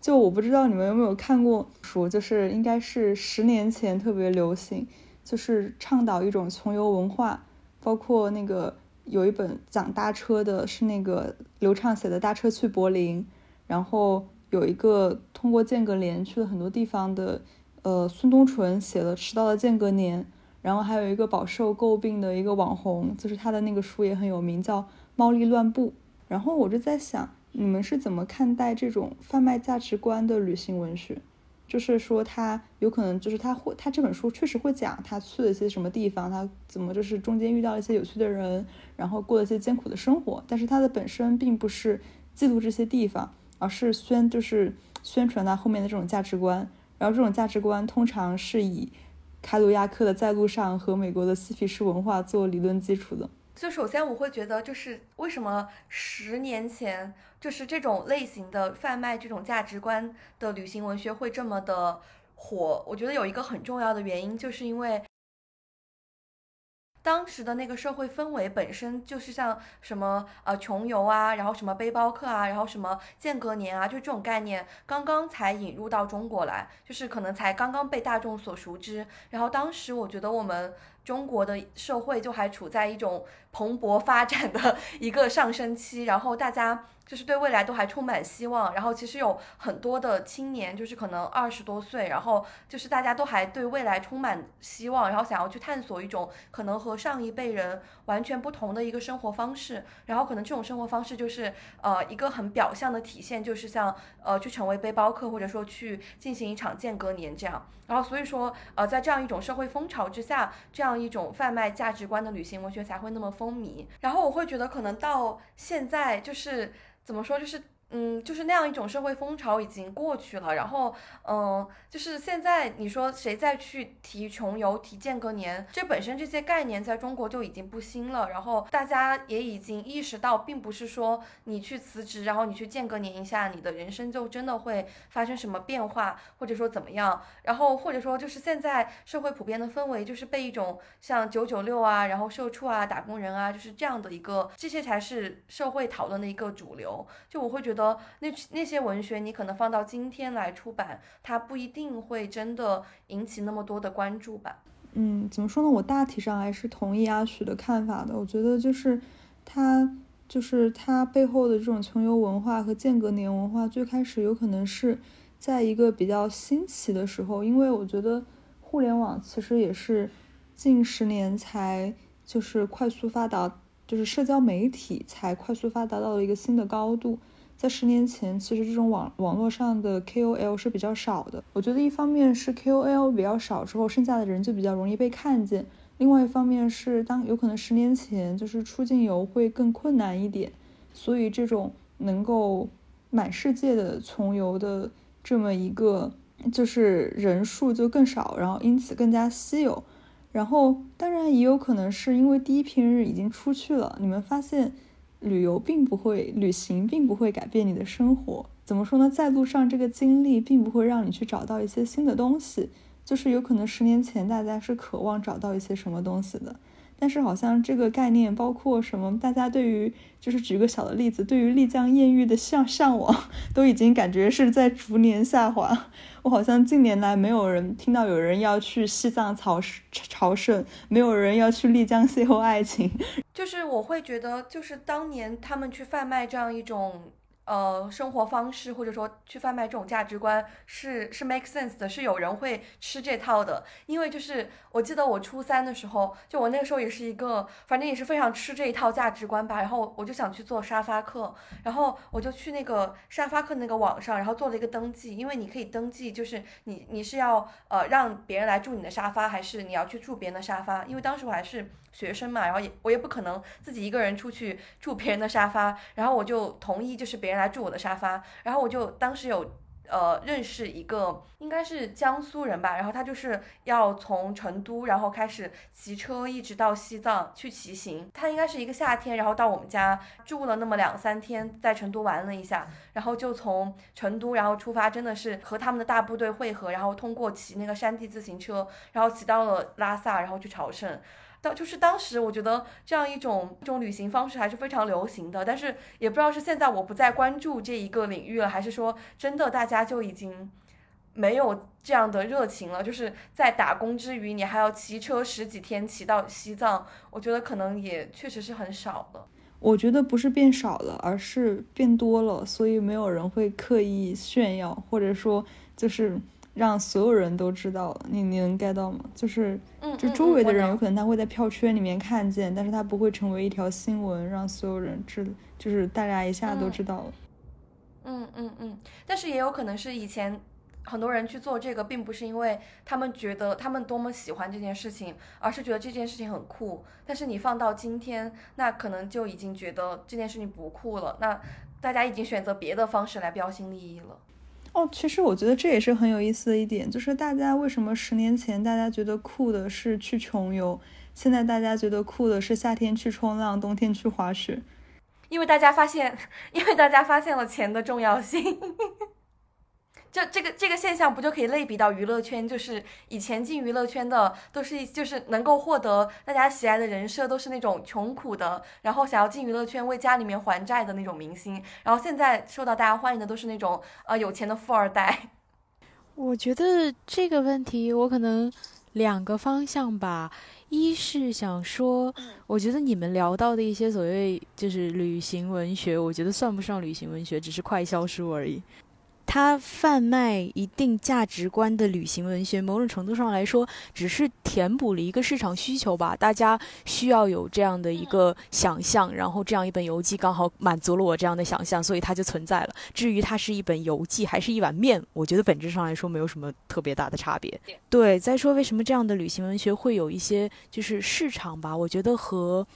就我不知道你们有没有看过书，就是应该是十年前特别流行，就是倡导一种穷游文化。包括那个有一本讲搭车的，是那个刘畅写的《搭车去柏林》，然后有一个通过间隔年去了很多地方的，呃，孙东纯写了《迟到的间隔年》。然后还有一个饱受诟病的一个网红，就是他的那个书也很有名，叫《猫力乱步》。然后我就在想，你们是怎么看待这种贩卖价值观的旅行文学？就是说，他有可能就是他会，他这本书确实会讲他去了一些什么地方，他怎么就是中间遇到了一些有趣的人，然后过了一些艰苦的生活。但是他的本身并不是记录这些地方，而是宣就是宣传他后面的这种价值观。然后这种价值观通常是以。凯鲁亚克的《在路上》和美国的嬉皮士文化做理论基础的。就首先我会觉得，就是为什么十年前就是这种类型的贩卖这种价值观的旅行文学会这么的火？我觉得有一个很重要的原因，就是因为。当时的那个社会氛围本身就是像什么呃穷游啊，然后什么背包客啊，然后什么间隔年啊，就这种概念刚刚才引入到中国来，就是可能才刚刚被大众所熟知。然后当时我觉得我们中国的社会就还处在一种蓬勃发展的一个上升期，然后大家。就是对未来都还充满希望，然后其实有很多的青年，就是可能二十多岁，然后就是大家都还对未来充满希望，然后想要去探索一种可能和上一辈人完全不同的一个生活方式，然后可能这种生活方式就是呃一个很表象的体现，就是像呃去成为背包客，或者说去进行一场间隔年这样，然后所以说呃在这样一种社会风潮之下，这样一种贩卖价值观的旅行文学才会那么风靡，然后我会觉得可能到现在就是。怎么说？就是。嗯，就是那样一种社会风潮已经过去了，然后，嗯，就是现在你说谁再去提穷游、提间隔年，这本身这些概念在中国就已经不新了，然后大家也已经意识到，并不是说你去辞职，然后你去间隔年一下，你的人生就真的会发生什么变化，或者说怎么样，然后或者说就是现在社会普遍的氛围就是被一种像九九六啊，然后社畜啊、打工人啊，就是这样的一个，这些才是社会讨论的一个主流，就我会觉得。得那那些文学，你可能放到今天来出版，它不一定会真的引起那么多的关注吧。嗯，怎么说呢？我大体上还是同意阿许的看法的。我觉得就是它，就是它背后的这种穷游文化和间隔年文化，最开始有可能是在一个比较新奇的时候，因为我觉得互联网其实也是近十年才就是快速发达，就是社交媒体才快速发达到了一个新的高度。在十年前，其实这种网网络上的 KOL 是比较少的。我觉得一方面是 KOL 比较少之后，剩下的人就比较容易被看见；另外一方面是当有可能十年前就是出境游会更困难一点，所以这种能够满世界的穷游的这么一个就是人数就更少，然后因此更加稀有。然后当然也有可能是因为第一批人已经出去了，你们发现。旅游并不会，旅行并不会改变你的生活。怎么说呢？在路上这个经历并不会让你去找到一些新的东西，就是有可能十年前大家是渴望找到一些什么东西的。但是好像这个概念，包括什么，大家对于就是举个小的例子，对于丽江艳遇的向向往，都已经感觉是在逐年下滑。我好像近年来没有人听到有人要去西藏朝朝圣，没有人要去丽江邂逅爱情。就是我会觉得，就是当年他们去贩卖这样一种呃生活方式，或者说去贩卖这种价值观是是 make sense 的，是有人会吃这套的。因为就是我记得我初三的时候，就我那个时候也是一个，反正也是非常吃这一套价值观吧。然后我就想去做沙发客，然后我就去那个沙发客那个网上，然后做了一个登记，因为你可以登记，就是你你是要呃让别人来住你的沙发，还是你要去住别人的沙发？因为当时我还是学生嘛，然后也我也不可能自己一个人出去住别人的沙发，然后我就同意就是别人来住我的沙发，然后我就当时有。呃，认识一个应该是江苏人吧，然后他就是要从成都，然后开始骑车一直到西藏去骑行。他应该是一个夏天，然后到我们家住了那么两三天，在成都玩了一下，然后就从成都然后出发，真的是和他们的大部队汇合，然后通过骑那个山地自行车，然后骑到了拉萨，然后去朝圣。到就是当时我觉得这样一种这种旅行方式还是非常流行的，但是也不知道是现在我不再关注这一个领域了，还是说真的大家就已经没有这样的热情了。就是在打工之余，你还要骑车十几天骑到西藏，我觉得可能也确实是很少了。我觉得不是变少了，而是变多了，所以没有人会刻意炫耀，或者说就是。让所有人都知道了，你你能 get 到吗？就是，就周围的人有可能他会在票圈里面看见，但是他不会成为一条新闻，让所有人知，就是大家一下都知道了。嗯嗯嗯，但是也有可能是以前很多人去做这个，并不是因为他们觉得他们多么喜欢这件事情，而是觉得这件事情很酷。但是你放到今天，那可能就已经觉得这件事情不酷了。那大家已经选择别的方式来标新立异了。哦，其实我觉得这也是很有意思的一点，就是大家为什么十年前大家觉得酷的是去穷游，现在大家觉得酷的是夏天去冲浪，冬天去滑雪，因为大家发现，因为大家发现了钱的重要性。就这个这个现象不就可以类比到娱乐圈？就是以前进娱乐圈的都是就是能够获得大家喜爱的人设，都是那种穷苦的，然后想要进娱乐圈为家里面还债的那种明星。然后现在受到大家欢迎的都是那种呃有钱的富二代。我觉得这个问题我可能两个方向吧，一是想说，我觉得你们聊到的一些所谓就是旅行文学，我觉得算不上旅行文学，只是快消书而已。它贩卖一定价值观的旅行文学，某种程度上来说，只是填补了一个市场需求吧。大家需要有这样的一个想象，然后这样一本游记刚好满足了我这样的想象，所以它就存在了。至于它是一本游记还是一碗面，我觉得本质上来说没有什么特别大的差别。对，再说为什么这样的旅行文学会有一些就是市场吧？我觉得和，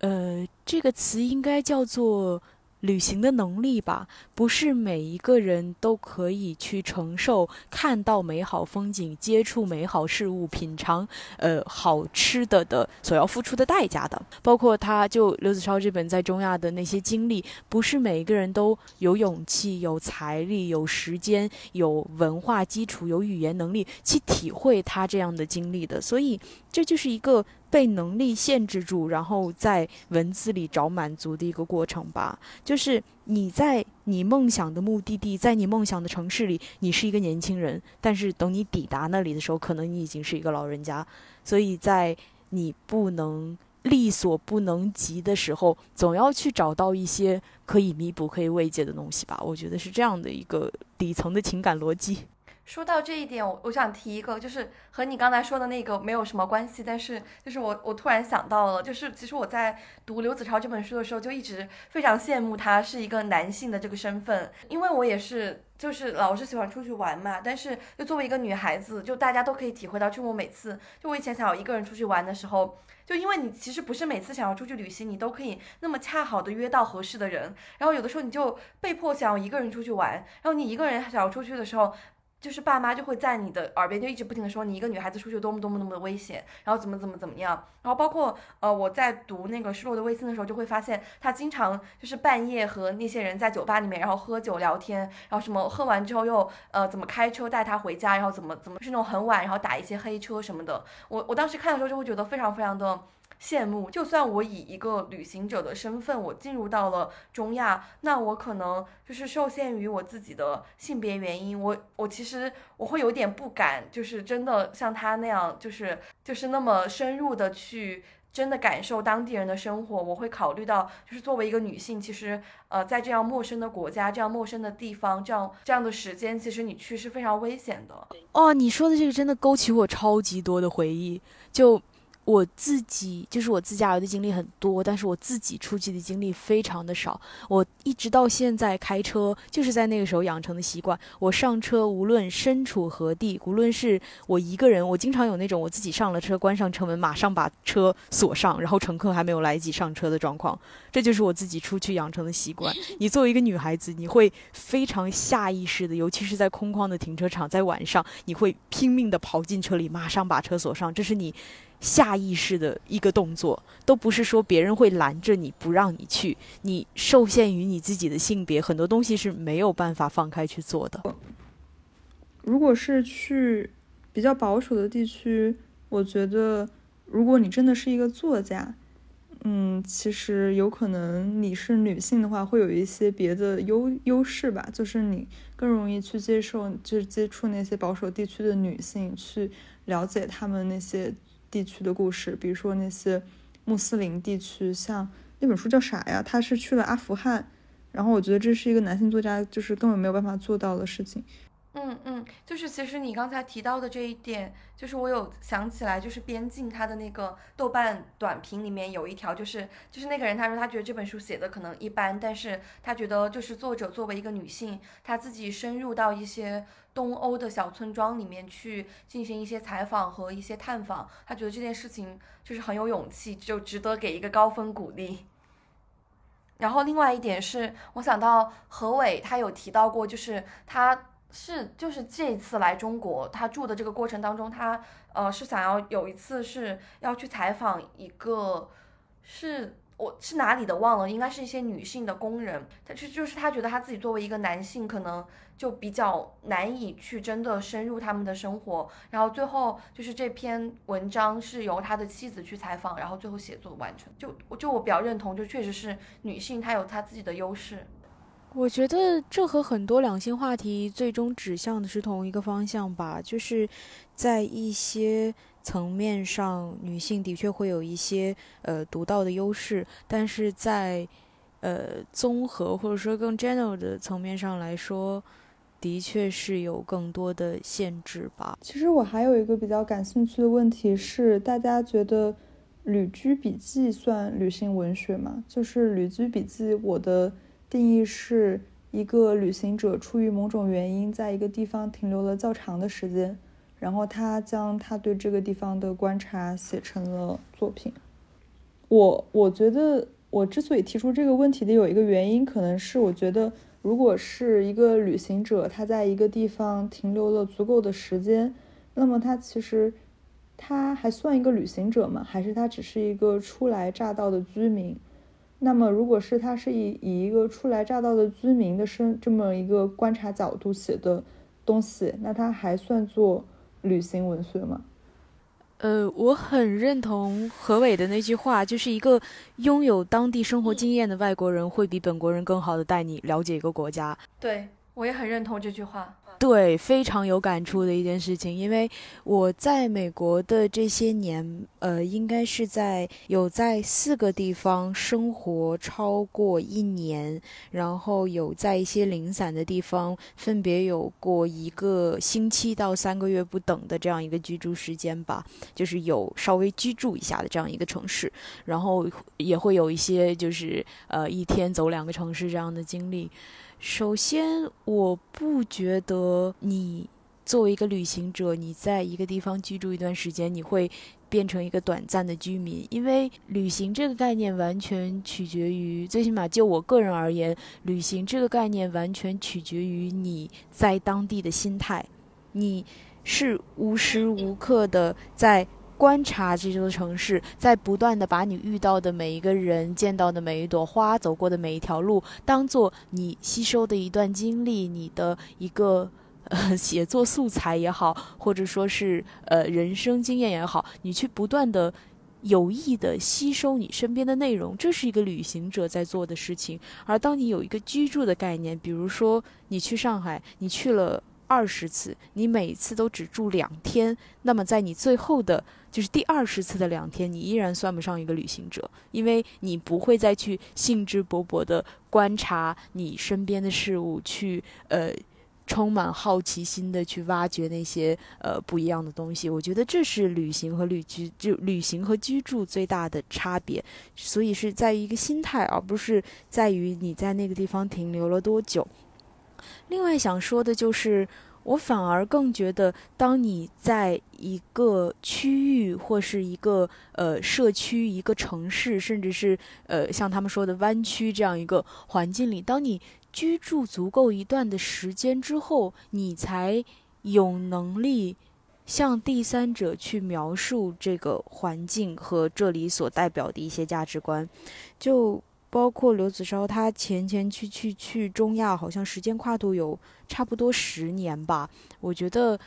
呃，这个词应该叫做。旅行的能力吧，不是每一个人都可以去承受看到美好风景、接触美好事物、品尝呃好吃的的所要付出的代价的。包括他就刘子超这本在中亚的那些经历，不是每一个人都有勇气、有财力、有时间、有文化基础、有语言能力去体会他这样的经历的。所以这就是一个。被能力限制住，然后在文字里找满足的一个过程吧。就是你在你梦想的目的地，在你梦想的城市里，你是一个年轻人，但是等你抵达那里的时候，可能你已经是一个老人家。所以在你不能力所不能及的时候，总要去找到一些可以弥补、可以慰藉的东西吧。我觉得是这样的一个底层的情感逻辑。说到这一点，我我想提一个，就是和你刚才说的那个没有什么关系，但是就是我我突然想到了，就是其实我在读刘子超这本书的时候，就一直非常羡慕他是一个男性的这个身份，因为我也是就是老是喜欢出去玩嘛，但是就作为一个女孩子，就大家都可以体会到，就我每次就我以前想要一个人出去玩的时候，就因为你其实不是每次想要出去旅行，你都可以那么恰好的约到合适的人，然后有的时候你就被迫想要一个人出去玩，然后你一个人想要出去的时候。就是爸妈就会在你的耳边就一直不停的说你一个女孩子出去多么多么多么的危险，然后怎么怎么怎么样，然后包括呃我在读那个失落的卫星的时候，就会发现他经常就是半夜和那些人在酒吧里面，然后喝酒聊天，然后什么喝完之后又呃怎么开车带她回家，然后怎么怎么是那种很晚，然后打一些黑车什么的。我我当时看的时候就会觉得非常非常的。羡慕，就算我以一个旅行者的身份，我进入到了中亚，那我可能就是受限于我自己的性别原因，我我其实我会有点不敢，就是真的像他那样，就是就是那么深入的去真的感受当地人的生活，我会考虑到，就是作为一个女性，其实呃，在这样陌生的国家、这样陌生的地方、这样这样的时间，其实你去是非常危险的。哦，你说的这个真的勾起我超级多的回忆，就。我自己就是我自驾游的经历很多，但是我自己出去的经历非常的少。我一直到现在开车，就是在那个时候养成的习惯。我上车，无论身处何地，无论是我一个人，我经常有那种我自己上了车，关上车门，马上把车锁上，然后乘客还没有来及上车的状况。这就是我自己出去养成的习惯。你作为一个女孩子，你会非常下意识的，尤其是在空旷的停车场，在晚上，你会拼命的跑进车里，马上把车锁上。这是你。下意识的一个动作，都不是说别人会拦着你不让你去，你受限于你自己的性别，很多东西是没有办法放开去做的。如果是去比较保守的地区，我觉得如果你真的是一个作家，嗯，其实有可能你是女性的话，会有一些别的优优势吧，就是你更容易去接受，就是接触那些保守地区的女性，去了解她们那些。地区的故事，比如说那些穆斯林地区，像那本书叫啥呀？他是去了阿富汗，然后我觉得这是一个男性作家就是根本没有办法做到的事情。嗯嗯，就是其实你刚才提到的这一点，就是我有想起来，就是边境他的那个豆瓣短评里面有一条，就是就是那个人他说他觉得这本书写的可能一般，但是他觉得就是作者作为一个女性，她自己深入到一些东欧的小村庄里面去进行一些采访和一些探访，他觉得这件事情就是很有勇气，就值得给一个高分鼓励。然后另外一点是我想到何伟他有提到过，就是他。是，就是这次来中国，他住的这个过程当中，他呃是想要有一次是要去采访一个，是我是哪里的忘了，应该是一些女性的工人，他就就是他觉得他自己作为一个男性，可能就比较难以去真的深入他们的生活，然后最后就是这篇文章是由他的妻子去采访，然后最后写作完成，就我就我比较认同，就确实是女性她有她自己的优势。我觉得这和很多两性话题最终指向的是同一个方向吧，就是在一些层面上，女性的确会有一些呃独到的优势，但是在呃综合或者说更 general 的层面上来说，的确是有更多的限制吧。其实我还有一个比较感兴趣的问题是，大家觉得《旅居笔记》算旅行文学吗？就是《旅居笔记》，我的。定义是一个旅行者出于某种原因，在一个地方停留了较长的时间，然后他将他对这个地方的观察写成了作品。我我觉得我之所以提出这个问题的有一个原因，可能是我觉得，如果是一个旅行者，他在一个地方停留了足够的时间，那么他其实他还算一个旅行者吗？还是他只是一个初来乍到的居民？那么，如果是他是以以一个初来乍到的居民的身这么一个观察角度写的东西，那他还算作旅行文学吗？呃，我很认同何伟的那句话，就是一个拥有当地生活经验的外国人会比本国人更好的带你了解一个国家。对我也很认同这句话。对，非常有感触的一件事情，因为我在美国的这些年，呃，应该是在有在四个地方生活超过一年，然后有在一些零散的地方分别有过一个星期到三个月不等的这样一个居住时间吧，就是有稍微居住一下的这样一个城市，然后也会有一些就是呃一天走两个城市这样的经历。首先，我不觉得你作为一个旅行者，你在一个地方居住一段时间，你会变成一个短暂的居民。因为旅行这个概念完全取决于，最起码就我个人而言，旅行这个概念完全取决于你在当地的心态。你是无时无刻的在。观察这座城市，在不断的把你遇到的每一个人、见到的每一朵花、走过的每一条路，当做你吸收的一段经历，你的一个呃 写作素材也好，或者说是呃人生经验也好，你去不断的有意的吸收你身边的内容，这是一个旅行者在做的事情。而当你有一个居住的概念，比如说你去上海，你去了二十次，你每次都只住两天，那么在你最后的就是第二十次的两天，你依然算不上一个旅行者，因为你不会再去兴致勃勃地观察你身边的事物，去呃。充满好奇心的去挖掘那些呃不一样的东西，我觉得这是旅行和旅居就旅行和居住最大的差别，所以是在于一个心态，而不是在于你在那个地方停留了多久。另外想说的就是，我反而更觉得，当你在一个区域或是一个呃社区、一个城市，甚至是呃像他们说的湾区这样一个环境里，当你。居住足够一段的时间之后，你才有能力向第三者去描述这个环境和这里所代表的一些价值观。就包括刘子超，他前前去去去中亚，好像时间跨度有差不多十年吧。我觉得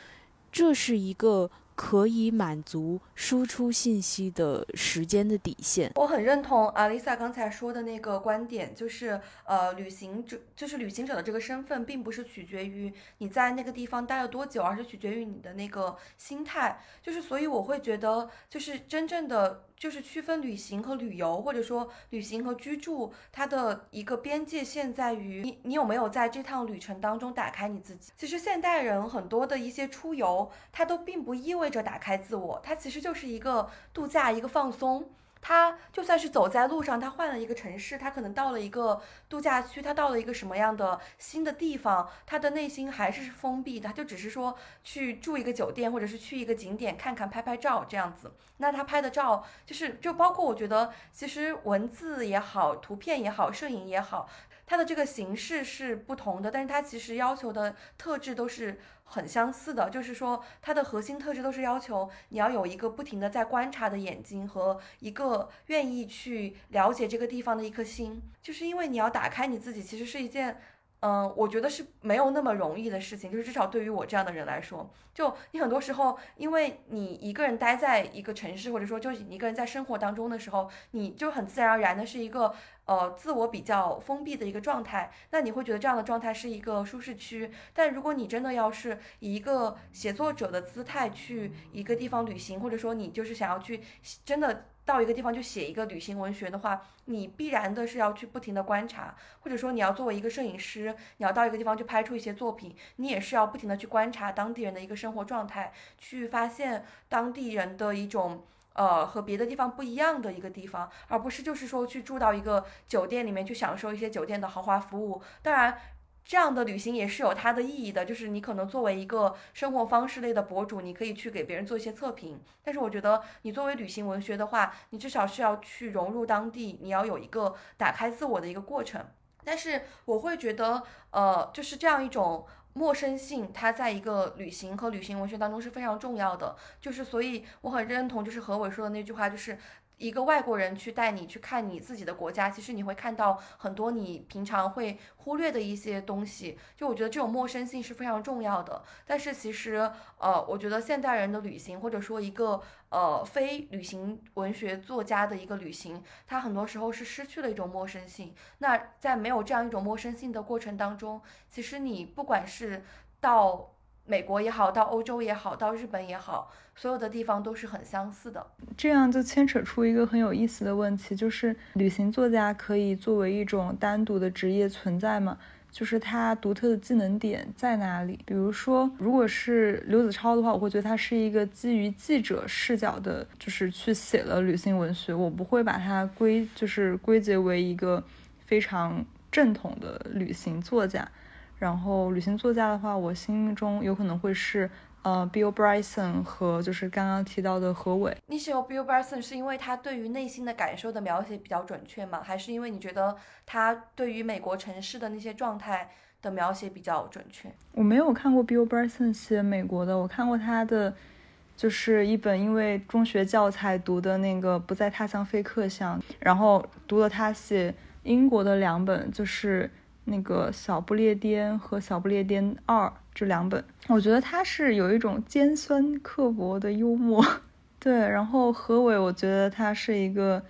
这是一个。可以满足输出信息的时间的底线。我很认同阿丽萨刚才说的那个观点，就是呃，旅行者就是旅行者的这个身份，并不是取决于你在那个地方待了多久，而是取决于你的那个心态。就是所以我会觉得，就是真正的。就是区分旅行和旅游，或者说旅行和居住，它的一个边界线在于你，你有没有在这趟旅程当中打开你自己。其实现代人很多的一些出游，它都并不意味着打开自我，它其实就是一个度假，一个放松。他就算是走在路上，他换了一个城市，他可能到了一个度假区，他到了一个什么样的新的地方，他的内心还是封闭的，他就只是说去住一个酒店，或者是去一个景点看看、拍拍照这样子。那他拍的照，就是就包括我觉得，其实文字也好，图片也好，摄影也好。它的这个形式是不同的，但是它其实要求的特质都是很相似的，就是说它的核心特质都是要求你要有一个不停的在观察的眼睛和一个愿意去了解这个地方的一颗心，就是因为你要打开你自己，其实是一件。嗯，我觉得是没有那么容易的事情，就是至少对于我这样的人来说，就你很多时候，因为你一个人待在一个城市，或者说就一个人在生活当中的时候，你就很自然而然的是一个呃自我比较封闭的一个状态，那你会觉得这样的状态是一个舒适区。但如果你真的要是以一个写作者的姿态去一个地方旅行，或者说你就是想要去真的。到一个地方就写一个旅行文学的话，你必然的是要去不停的观察，或者说你要作为一个摄影师，你要到一个地方去拍出一些作品，你也是要不停的去观察当地人的一个生活状态，去发现当地人的一种呃和别的地方不一样的一个地方，而不是就是说去住到一个酒店里面去享受一些酒店的豪华服务。当然。这样的旅行也是有它的意义的，就是你可能作为一个生活方式类的博主，你可以去给别人做一些测评。但是我觉得你作为旅行文学的话，你至少是要去融入当地，你要有一个打开自我的一个过程。但是我会觉得，呃，就是这样一种陌生性，它在一个旅行和旅行文学当中是非常重要的。就是所以我很认同，就是何伟说的那句话，就是。一个外国人去带你去看你自己的国家，其实你会看到很多你平常会忽略的一些东西。就我觉得这种陌生性是非常重要的。但是其实，呃，我觉得现代人的旅行，或者说一个呃非旅行文学作家的一个旅行，它很多时候是失去了一种陌生性。那在没有这样一种陌生性的过程当中，其实你不管是到。美国也好，到欧洲也好，到日本也好，所有的地方都是很相似的。这样就牵扯出一个很有意思的问题，就是旅行作家可以作为一种单独的职业存在吗？就是他独特的技能点在哪里？比如说，如果是刘子超的话，我会觉得他是一个基于记者视角的，就是去写了旅行文学，我不会把它归就是归结为一个非常正统的旅行作家。然后旅行作家的话，我心目中有可能会是呃，Bill Bryson 和就是刚刚提到的何伟。你喜欢 Bill Bryson 是因为他对于内心的感受的描写比较准确吗？还是因为你觉得他对于美国城市的那些状态的描写比较准确？我没有看过 Bill Bryson 写美国的，我看过他的，就是一本因为中学教材读的那个《不在他乡非客乡》，然后读了他写英国的两本，就是。那个小不列颠和小不列颠二这两本，我觉得他是有一种尖酸刻薄的幽默，对。然后何伟，我觉得他是一个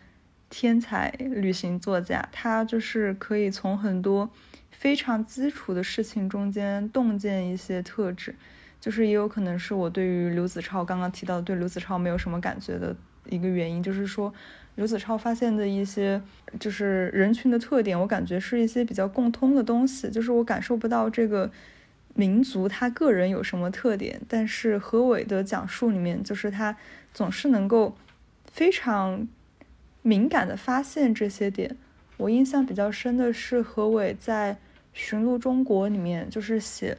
天才旅行作家，他就是可以从很多非常基础的事情中间洞见一些特质。就是也有可能是我对于刘子超刚刚提到对刘子超没有什么感觉的一个原因，就是说刘子超发现的一些就是人群的特点，我感觉是一些比较共通的东西，就是我感受不到这个民族他个人有什么特点，但是何伟的讲述里面，就是他总是能够非常敏感的发现这些点。我印象比较深的是何伟在《寻路中国》里面，就是写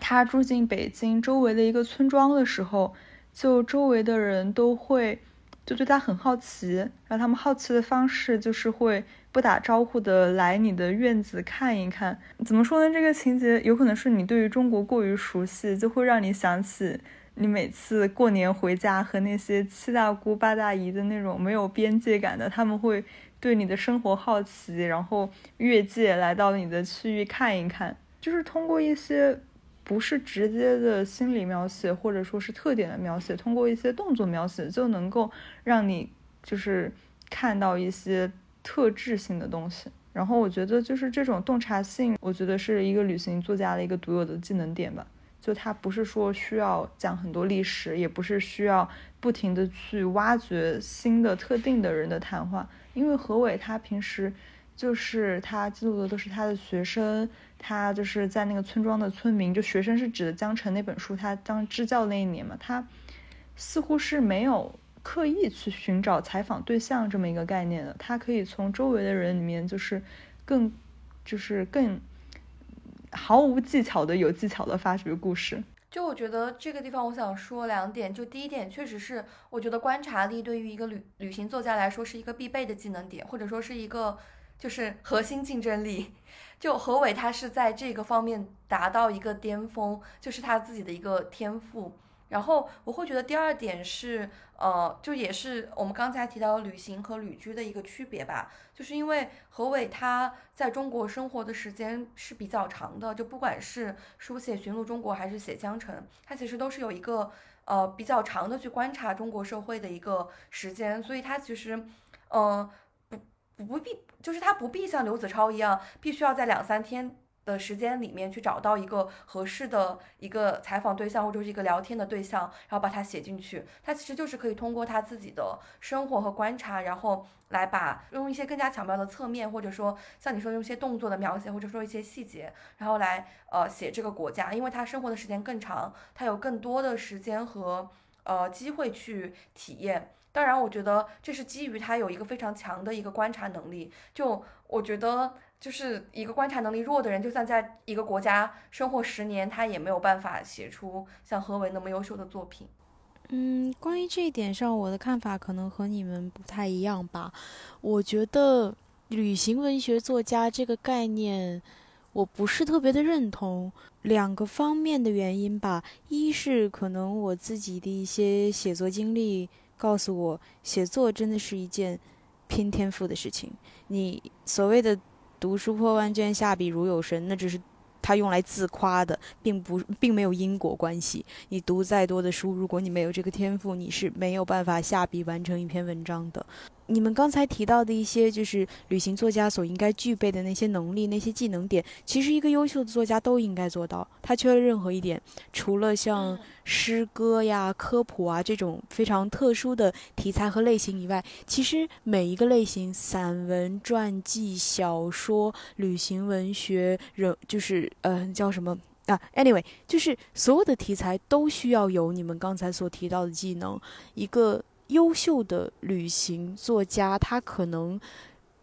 他住进北京周围的一个村庄的时候，就周围的人都会就对他很好奇，然后他们好奇的方式就是会不打招呼的来你的院子看一看。怎么说呢？这个情节有可能是你对于中国过于熟悉，就会让你想起你每次过年回家和那些七大姑八大姨的那种没有边界感的，他们会。对你的生活好奇，然后越界来到你的区域看一看，就是通过一些不是直接的心理描写，或者说是特点的描写，通过一些动作描写，就能够让你就是看到一些特质性的东西。然后我觉得就是这种洞察性，我觉得是一个旅行作家的一个独有的技能点吧。就他不是说需要讲很多历史，也不是需要不停的去挖掘新的特定的人的谈话。因为何伟他平时就是他记录的都是他的学生，他就是在那个村庄的村民，就学生是指的江城那本书，他当支教那一年嘛，他似乎是没有刻意去寻找采访对象这么一个概念的，他可以从周围的人里面就是更就是更毫无技巧的有技巧的发掘故事。就我觉得这个地方，我想说两点。就第一点，确实是我觉得观察力对于一个旅旅行作家来说是一个必备的技能点，或者说是一个就是核心竞争力。就何伟他是在这个方面达到一个巅峰，就是他自己的一个天赋。然后我会觉得第二点是，呃，就也是我们刚才提到旅行和旅居的一个区别吧，就是因为何伟他在中国生活的时间是比较长的，就不管是书写《寻路中国》还是写《江城》，他其实都是有一个呃比较长的去观察中国社会的一个时间，所以他其实，嗯，不不必，就是他不必像刘子超一样，必须要在两三天。的时间里面去找到一个合适的一个采访对象或者是一个聊天的对象，然后把它写进去。他其实就是可以通过他自己的生活和观察，然后来把用一些更加巧妙的侧面，或者说像你说用一些动作的描写，或者说一些细节，然后来呃写这个国家，因为他生活的时间更长，他有更多的时间和呃机会去体验。当然，我觉得这是基于他有一个非常强的一个观察能力。就我觉得。就是一个观察能力弱的人，就算在一个国家生活十年，他也没有办法写出像何伟那么优秀的作品。嗯，关于这一点上，我的看法可能和你们不太一样吧。我觉得旅行文学作家这个概念，我不是特别的认同。两个方面的原因吧，一是可能我自己的一些写作经历告诉我，写作真的是一件拼天赋的事情。你所谓的。读书破万卷，下笔如有神，那只是他用来自夸的，并不并没有因果关系。你读再多的书，如果你没有这个天赋，你是没有办法下笔完成一篇文章的。你们刚才提到的一些，就是旅行作家所应该具备的那些能力、那些技能点，其实一个优秀的作家都应该做到。他缺了任何一点，除了像诗歌呀、科普啊这种非常特殊的题材和类型以外，其实每一个类型，散文、传记、小说、旅行文学，人就是呃叫什么啊？Anyway，就是所有的题材都需要有你们刚才所提到的技能，一个。优秀的旅行作家，他可能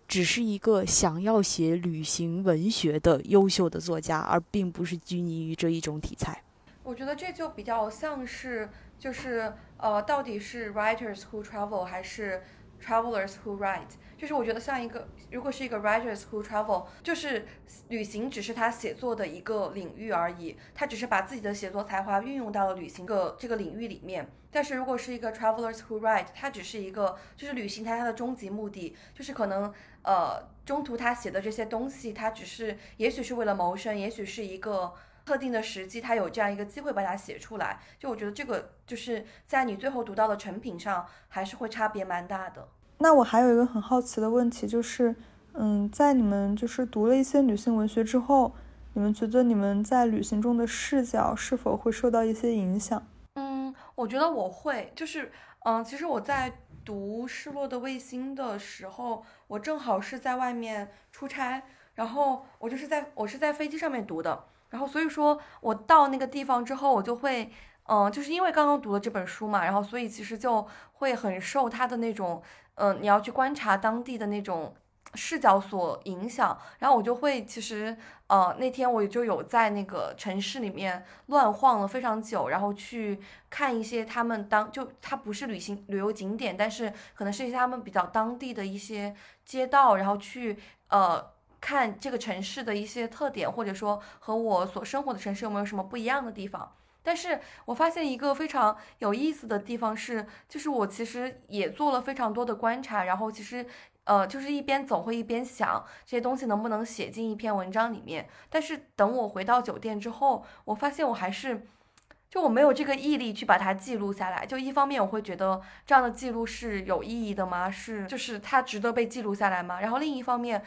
只是一个想要写旅行文学的优秀的作家，而并不是拘泥于这一种题材。我觉得这就比较像是，就是呃，到底是 writers who travel 还是 travelers who write？就是我觉得像一个，如果是一个 writers who travel，就是旅行只是他写作的一个领域而已，他只是把自己的写作才华运用到了旅行个这个领域里面。但是如果是一个 travelers who write，他只是一个，就是旅行它它的终极目的，就是可能呃中途他写的这些东西，他只是也许是为了谋生，也许是一个特定的时机，他有这样一个机会把它写出来。就我觉得这个就是在你最后读到的成品上，还是会差别蛮大的。那我还有一个很好奇的问题，就是，嗯，在你们就是读了一些女性文学之后，你们觉得你们在旅行中的视角是否会受到一些影响？嗯，我觉得我会，就是嗯，其实我在读《失落的卫星》的时候，我正好是在外面出差，然后我就是在我是在飞机上面读的，然后所以说我到那个地方之后，我就会。嗯，就是因为刚刚读了这本书嘛，然后所以其实就会很受他的那种，嗯，你要去观察当地的那种视角所影响。然后我就会，其实，呃，那天我就有在那个城市里面乱晃了非常久，然后去看一些他们当就它不是旅行旅游景点，但是可能是一些他们比较当地的一些街道，然后去呃看这个城市的一些特点，或者说和我所生活的城市有没有什么不一样的地方。但是我发现一个非常有意思的地方是，就是我其实也做了非常多的观察，然后其实，呃，就是一边走会一边想这些东西能不能写进一篇文章里面。但是等我回到酒店之后，我发现我还是，就我没有这个毅力去把它记录下来。就一方面我会觉得这样的记录是有意义的吗？是，就是它值得被记录下来吗？然后另一方面，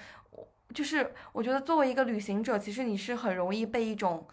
就是我觉得作为一个旅行者，其实你是很容易被一种。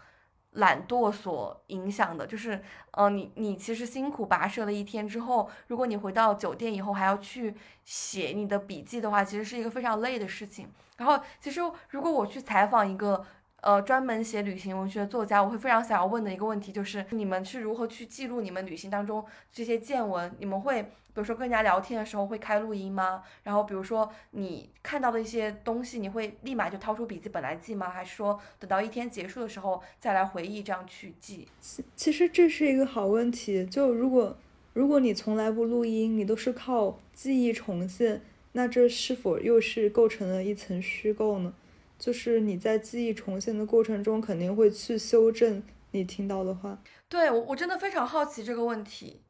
懒惰所影响的，就是，呃，你你其实辛苦跋涉了一天之后，如果你回到酒店以后还要去写你的笔记的话，其实是一个非常累的事情。然后，其实如果我去采访一个。呃，专门写旅行文学的作家，我会非常想要问的一个问题就是：你们是如何去记录你们旅行当中这些见闻？你们会比如说跟人家聊天的时候会开录音吗？然后比如说你看到的一些东西，你会立马就掏出笔记本来记吗？还是说等到一天结束的时候再来回忆这样去记？其其实这是一个好问题。就如果如果你从来不录音，你都是靠记忆重现，那这是否又是构成了一层虚构呢？就是你在记忆重现的过程中，肯定会去修正你听到的话。对我，我真的非常好奇这个问题。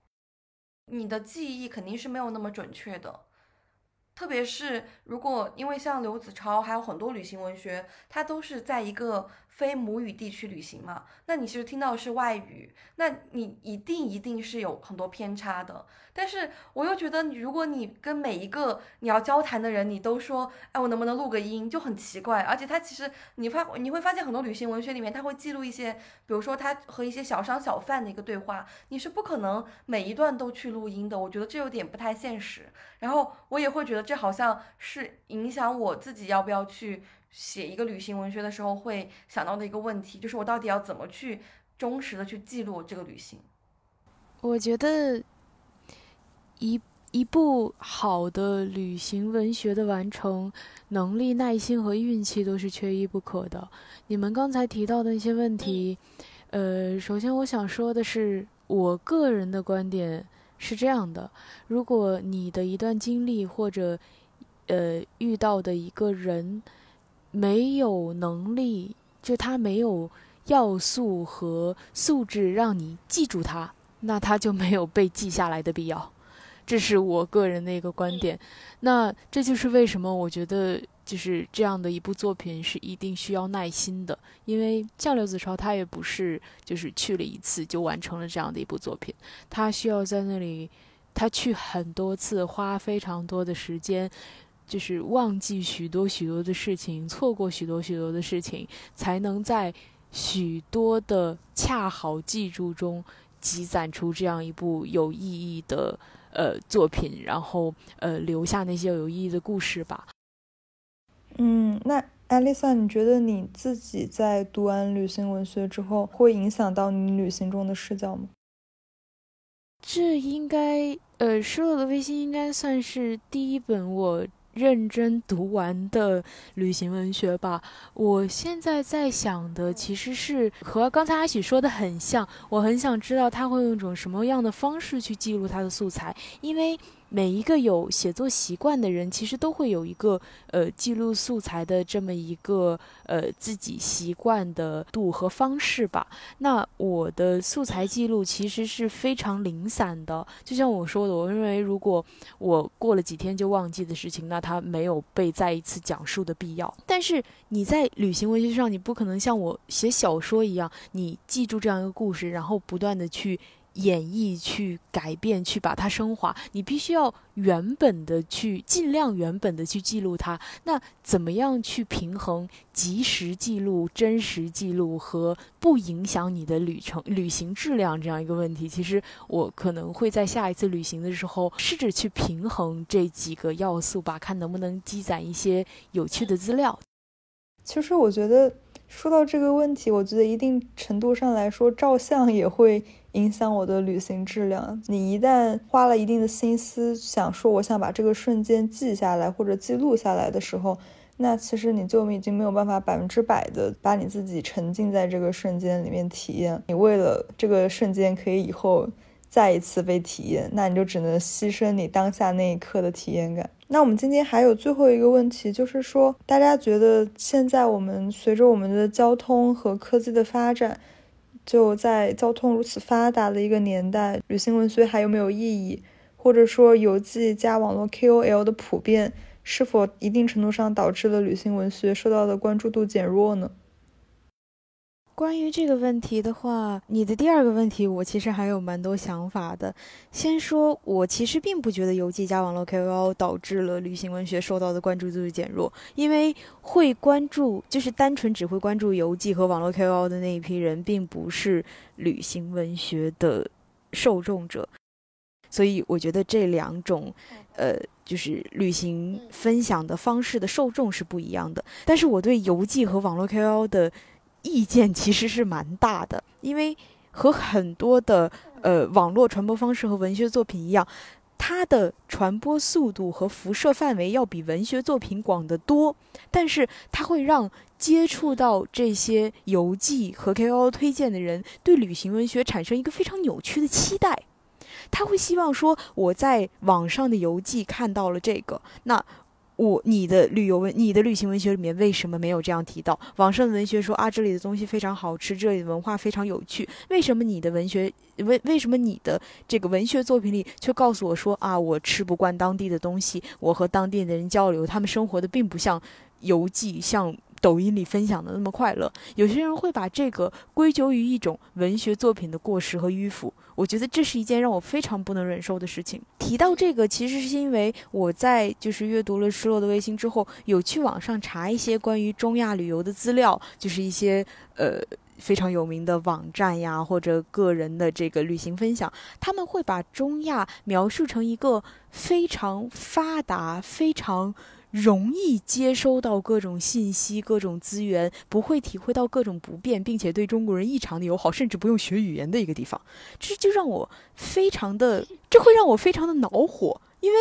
你的记忆肯定是没有那么准确的，特别是如果因为像刘子超还有很多旅行文学，它都是在一个。非母语地区旅行嘛，那你其实听到的是外语，那你一定一定是有很多偏差的。但是我又觉得，如果你跟每一个你要交谈的人，你都说，哎，我能不能录个音，就很奇怪。而且他其实你发你会发现很多旅行文学里面，他会记录一些，比如说他和一些小商小贩的一个对话，你是不可能每一段都去录音的。我觉得这有点不太现实。然后我也会觉得这好像是影响我自己要不要去。写一个旅行文学的时候会想到的一个问题，就是我到底要怎么去忠实的去记录这个旅行？我觉得一一部好的旅行文学的完成，能力、耐心和运气都是缺一不可的。你们刚才提到的一些问题，呃，首先我想说的是，我个人的观点是这样的：如果你的一段经历或者呃遇到的一个人，没有能力，就他没有要素和素质让你记住他，那他就没有被记下来的必要。这是我个人的一个观点。那这就是为什么我觉得就是这样的一部作品是一定需要耐心的，因为像刘子超他也不是就是去了一次就完成了这样的一部作品，他需要在那里他去很多次，花非常多的时间。就是忘记许多许多的事情，错过许多许多的事情，才能在许多的恰好记住中积攒出这样一部有意义的呃作品，然后呃留下那些有意义的故事吧。嗯，那艾丽萨，你觉得你自己在读完旅行文学之后，会影响到你旅行中的视角吗？这应该，呃，《失落的卫星》应该算是第一本我。认真读完的旅行文学吧。我现在在想的其实是和刚才阿喜说的很像。我很想知道他会用一种什么样的方式去记录他的素材，因为。每一个有写作习惯的人，其实都会有一个呃记录素材的这么一个呃自己习惯的度和方式吧。那我的素材记录其实是非常零散的，就像我说的，我认为如果我过了几天就忘记的事情，那它没有被再一次讲述的必要。但是你在旅行文学上，你不可能像我写小说一样，你记住这样一个故事，然后不断的去。演绎、去改变、去把它升华。你必须要原本的去尽量原本的去记录它。那怎么样去平衡及时记录、真实记录和不影响你的旅程、旅行质量这样一个问题？其实我可能会在下一次旅行的时候试着去平衡这几个要素吧，看能不能积攒一些有趣的资料。其实我觉得说到这个问题，我觉得一定程度上来说，照相也会。影响我的旅行质量。你一旦花了一定的心思，想说我想把这个瞬间记下来或者记录下来的时候，那其实你就已经没有办法百分之百的把你自己沉浸在这个瞬间里面体验。你为了这个瞬间可以以后再一次被体验，那你就只能牺牲你当下那一刻的体验感。那我们今天还有最后一个问题，就是说大家觉得现在我们随着我们的交通和科技的发展。就在交通如此发达的一个年代，旅行文学还有没有意义？或者说，游记加网络 KOL 的普遍，是否一定程度上导致了旅行文学受到的关注度减弱呢？关于这个问题的话，你的第二个问题，我其实还有蛮多想法的。先说，我其实并不觉得游记加网络 KOL 导致了旅行文学受到的关注度减弱，因为会关注，就是单纯只会关注游记和网络 KOL 的那一批人，并不是旅行文学的受众者，所以我觉得这两种，呃，就是旅行分享的方式的受众是不一样的。但是我对游记和网络 KOL 的。意见其实是蛮大的，因为和很多的呃网络传播方式和文学作品一样，它的传播速度和辐射范围要比文学作品广得多。但是它会让接触到这些游记和 KOL 推荐的人对旅行文学产生一个非常扭曲的期待，他会希望说我在网上的游记看到了这个，那。我你的旅游文，你的旅行文学里面为什么没有这样提到？网上的文学说啊，这里的东西非常好吃，这里的文化非常有趣。为什么你的文学为为什么你的这个文学作品里却告诉我说啊，我吃不惯当地的东西，我和当地的人交流，他们生活的并不像游记像。抖音里分享的那么快乐，有些人会把这个归咎于一种文学作品的过时和迂腐。我觉得这是一件让我非常不能忍受的事情。提到这个，其实是因为我在就是阅读了《失落的卫星》之后，有去网上查一些关于中亚旅游的资料，就是一些呃非常有名的网站呀，或者个人的这个旅行分享，他们会把中亚描述成一个非常发达、非常。容易接收到各种信息、各种资源，不会体会到各种不便，并且对中国人异常的友好，甚至不用学语言的一个地方，这就让我非常的，这会让我非常的恼火，因为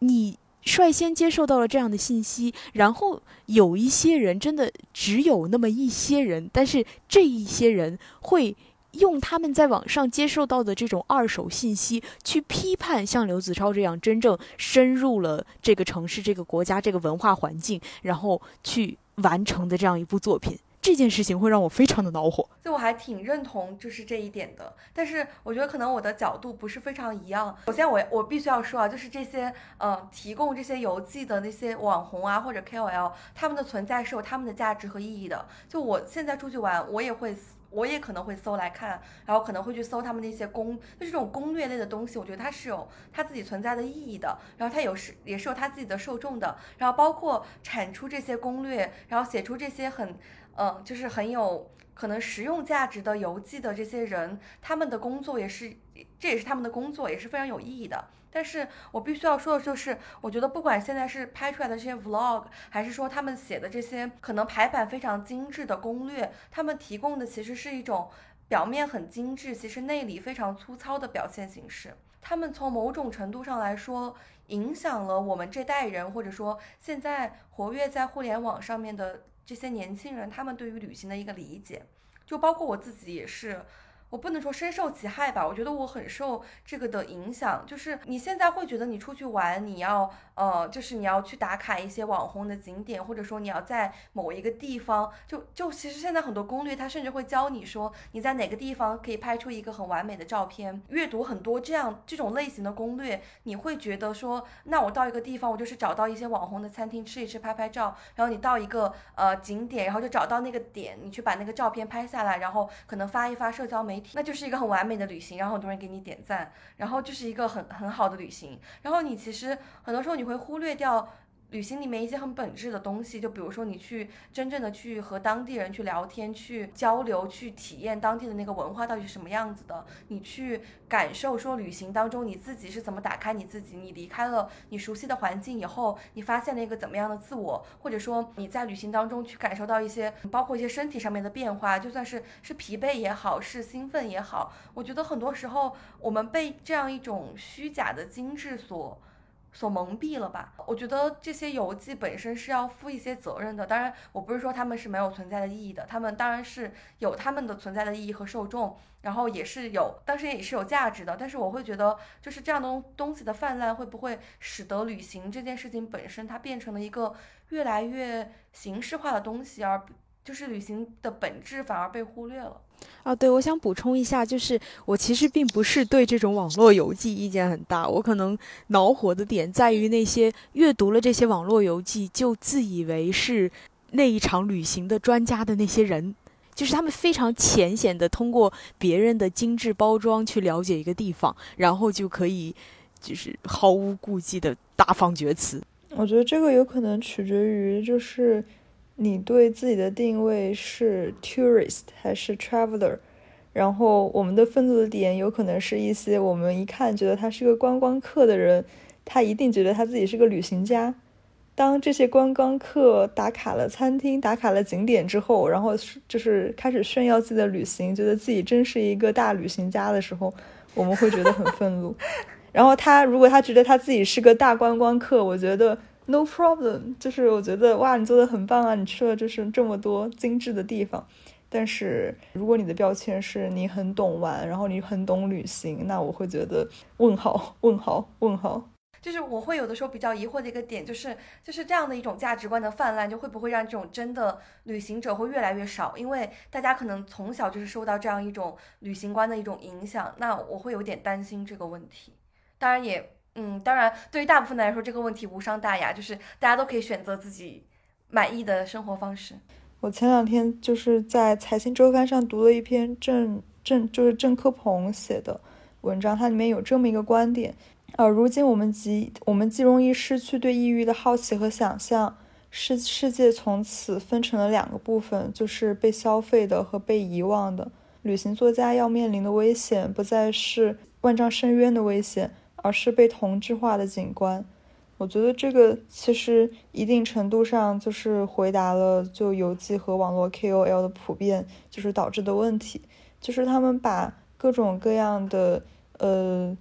你率先接受到了这样的信息，然后有一些人真的只有那么一些人，但是这一些人会。用他们在网上接受到的这种二手信息去批判像刘子超这样真正深入了这个城市、这个国家、这个文化环境，然后去完成的这样一部作品，这件事情会让我非常的恼火。就我还挺认同就是这一点的，但是我觉得可能我的角度不是非常一样。首先，我我必须要说啊，就是这些呃提供这些游记的那些网红啊或者 KOL，他们的存在是有他们的价值和意义的。就我现在出去玩，我也会。我也可能会搜来看，然后可能会去搜他们那些攻，就这种攻略类的东西，我觉得它是有它自己存在的意义的，然后它有是也是有它自己的受众的，然后包括产出这些攻略，然后写出这些很，嗯，就是很有可能实用价值的游记的这些人，他们的工作也是，这也是他们的工作，也是非常有意义的。但是我必须要说的就是，我觉得不管现在是拍出来的这些 vlog，还是说他们写的这些可能排版非常精致的攻略，他们提供的其实是一种表面很精致，其实内里非常粗糙的表现形式。他们从某种程度上来说，影响了我们这代人，或者说现在活跃在互联网上面的这些年轻人，他们对于旅行的一个理解，就包括我自己也是。我不能说深受其害吧，我觉得我很受这个的影响。就是你现在会觉得你出去玩，你要呃，就是你要去打卡一些网红的景点，或者说你要在某一个地方，就就其实现在很多攻略，它甚至会教你说你在哪个地方可以拍出一个很完美的照片。阅读很多这样这种类型的攻略，你会觉得说，那我到一个地方，我就是找到一些网红的餐厅吃一吃，拍拍照。然后你到一个呃景点，然后就找到那个点，你去把那个照片拍下来，然后可能发一发社交媒。那就是一个很完美的旅行，然后很多人给你点赞，然后就是一个很很好的旅行，然后你其实很多时候你会忽略掉。旅行里面一些很本质的东西，就比如说你去真正的去和当地人去聊天、去交流、去体验当地的那个文化到底是什么样子的，你去感受说旅行当中你自己是怎么打开你自己，你离开了你熟悉的环境以后，你发现了一个怎么样的自我，或者说你在旅行当中去感受到一些包括一些身体上面的变化，就算是是疲惫也好，是兴奋也好，我觉得很多时候我们被这样一种虚假的精致所。所蒙蔽了吧？我觉得这些游记本身是要负一些责任的。当然，我不是说他们是没有存在的意义的，他们当然是有他们的存在的意义和受众，然后也是有，当时也是有价值的。但是我会觉得，就是这样的东西的泛滥，会不会使得旅行这件事情本身它变成了一个越来越形式化的东西，而就是旅行的本质反而被忽略了。啊，对，我想补充一下，就是我其实并不是对这种网络游记意见很大，我可能恼火的点在于那些阅读了这些网络游记就自以为是那一场旅行的专家的那些人，就是他们非常浅显的通过别人的精致包装去了解一个地方，然后就可以就是毫无顾忌的大放厥词。我觉得这个有可能取决于就是。你对自己的定位是 tourist 还是 traveler？然后我们的愤怒的点有可能是一些我们一看觉得他是个观光客的人，他一定觉得他自己是个旅行家。当这些观光客打卡了餐厅、打卡了景点之后，然后就是开始炫耀自己的旅行，觉得自己真是一个大旅行家的时候，我们会觉得很愤怒。然后他如果他觉得他自己是个大观光客，我觉得。No problem，就是我觉得哇，你做的很棒啊！你去了就是这么多精致的地方，但是如果你的标签是你很懂玩，然后你很懂旅行，那我会觉得问号问号问号。就是我会有的时候比较疑惑的一个点，就是就是这样的一种价值观的泛滥，就会不会让这种真的旅行者会越来越少？因为大家可能从小就是受到这样一种旅行观的一种影响，那我会有点担心这个问题。当然也。嗯，当然，对于大部分来说，这个问题无伤大雅，就是大家都可以选择自己满意的生活方式。我前两天就是在财经周刊上读了一篇郑郑就是郑科鹏写的文章，它里面有这么一个观点：呃，如今我们极我们既容易失去对异域的好奇和想象，世世界从此分成了两个部分，就是被消费的和被遗忘的。旅行作家要面临的危险，不再是万丈深渊的危险。而是被同质化的景观，我觉得这个其实一定程度上就是回答了就游记和网络 KOL 的普遍就是导致的问题，就是他们把各种各样的呃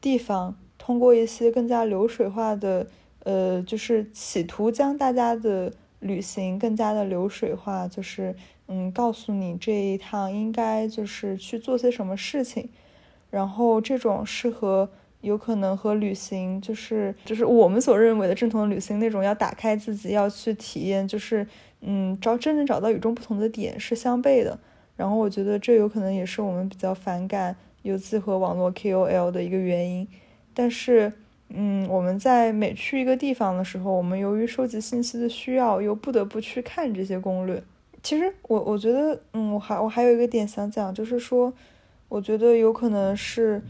地方通过一些更加流水化的呃，就是企图将大家的旅行更加的流水化，就是嗯告诉你这一趟应该就是去做些什么事情，然后这种适合。有可能和旅行就是就是我们所认为的正统的旅行那种要打开自己要去体验，就是嗯找真正找到与众不同的点是相悖的。然后我觉得这有可能也是我们比较反感游记和网络 KOL 的一个原因。但是嗯我们在每去一个地方的时候，我们由于收集信息的需要，又不得不去看这些攻略。其实我我觉得嗯我还我还有一个点想讲，就是说我觉得有可能是。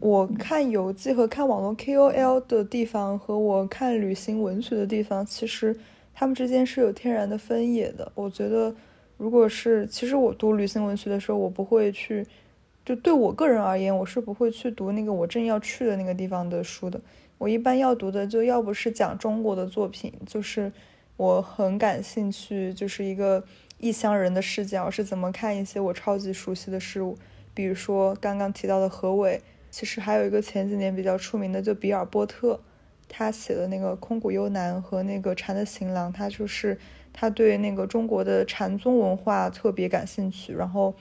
我看游记和看网络 KOL 的地方，和我看旅行文学的地方，其实他们之间是有天然的分野的。我觉得，如果是其实我读旅行文学的时候，我不会去，就对我个人而言，我是不会去读那个我正要去的那个地方的书的。我一般要读的，就要不是讲中国的作品，就是我很感兴趣，就是一个异乡人的视角是怎么看一些我超级熟悉的事物，比如说刚刚提到的何伟。其实还有一个前几年比较出名的，就比尔波特，他写的那个《空谷幽兰》和那个《禅的行囊》，他就是他对那个中国的禅宗文化特别感兴趣，然后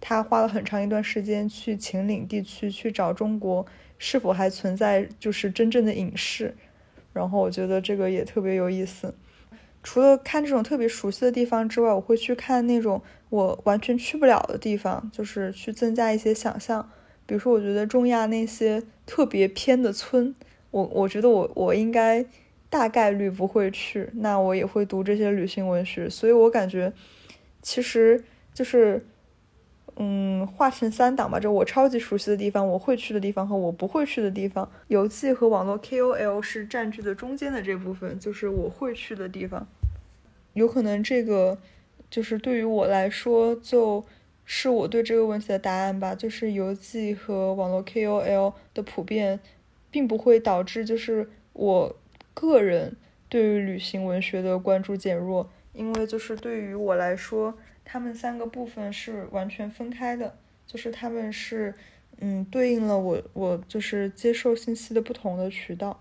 他花了很长一段时间去秦岭地区去找中国是否还存在就是真正的隐士，然后我觉得这个也特别有意思。除了看这种特别熟悉的地方之外，我会去看那种我完全去不了的地方，就是去增加一些想象。比如说，我觉得中亚那些特别偏的村，我我觉得我我应该大概率不会去，那我也会读这些旅行文学。所以我感觉，其实就是嗯，划成三档吧，就我超级熟悉的地方，我会去的地方和我不会去的地方。游记和网络 KOL 是占据的中间的这部分，就是我会去的地方。有可能这个就是对于我来说，就是我对这个问题的答案吧。就是游记和网络 KOL 的普遍，并不会导致就是我个人对于旅行文学的关注减弱，因为就是对于我来说。他们三个部分是完全分开的，就是他们是，嗯，对应了我我就是接受信息的不同的渠道。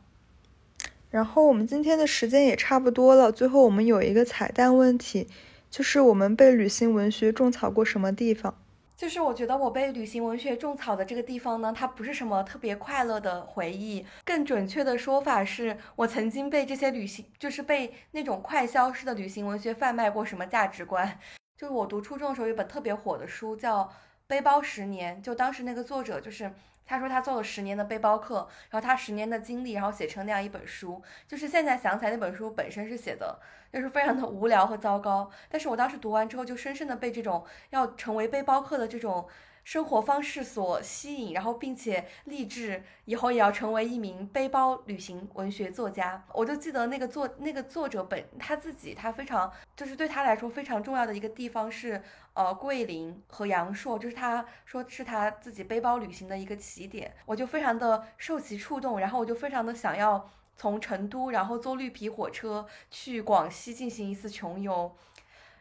然后我们今天的时间也差不多了，最后我们有一个彩蛋问题，就是我们被旅行文学种草过什么地方？就是我觉得我被旅行文学种草的这个地方呢，它不是什么特别快乐的回忆，更准确的说法是我曾经被这些旅行，就是被那种快消失的旅行文学贩卖过什么价值观。就是我读初中的时候，有本特别火的书叫《背包十年》，就当时那个作者就是他说他做了十年的背包客，然后他十年的经历，然后写成那样一本书。就是现在想起来，那本书本身是写的就是非常的无聊和糟糕，但是我当时读完之后，就深深的被这种要成为背包客的这种。生活方式所吸引，然后并且立志以后也要成为一名背包旅行文学作家。我就记得那个作那个作者本他自己，他非常就是对他来说非常重要的一个地方是呃桂林和阳朔，就是他说是他自己背包旅行的一个起点。我就非常的受其触动，然后我就非常的想要从成都，然后坐绿皮火车去广西进行一次穷游。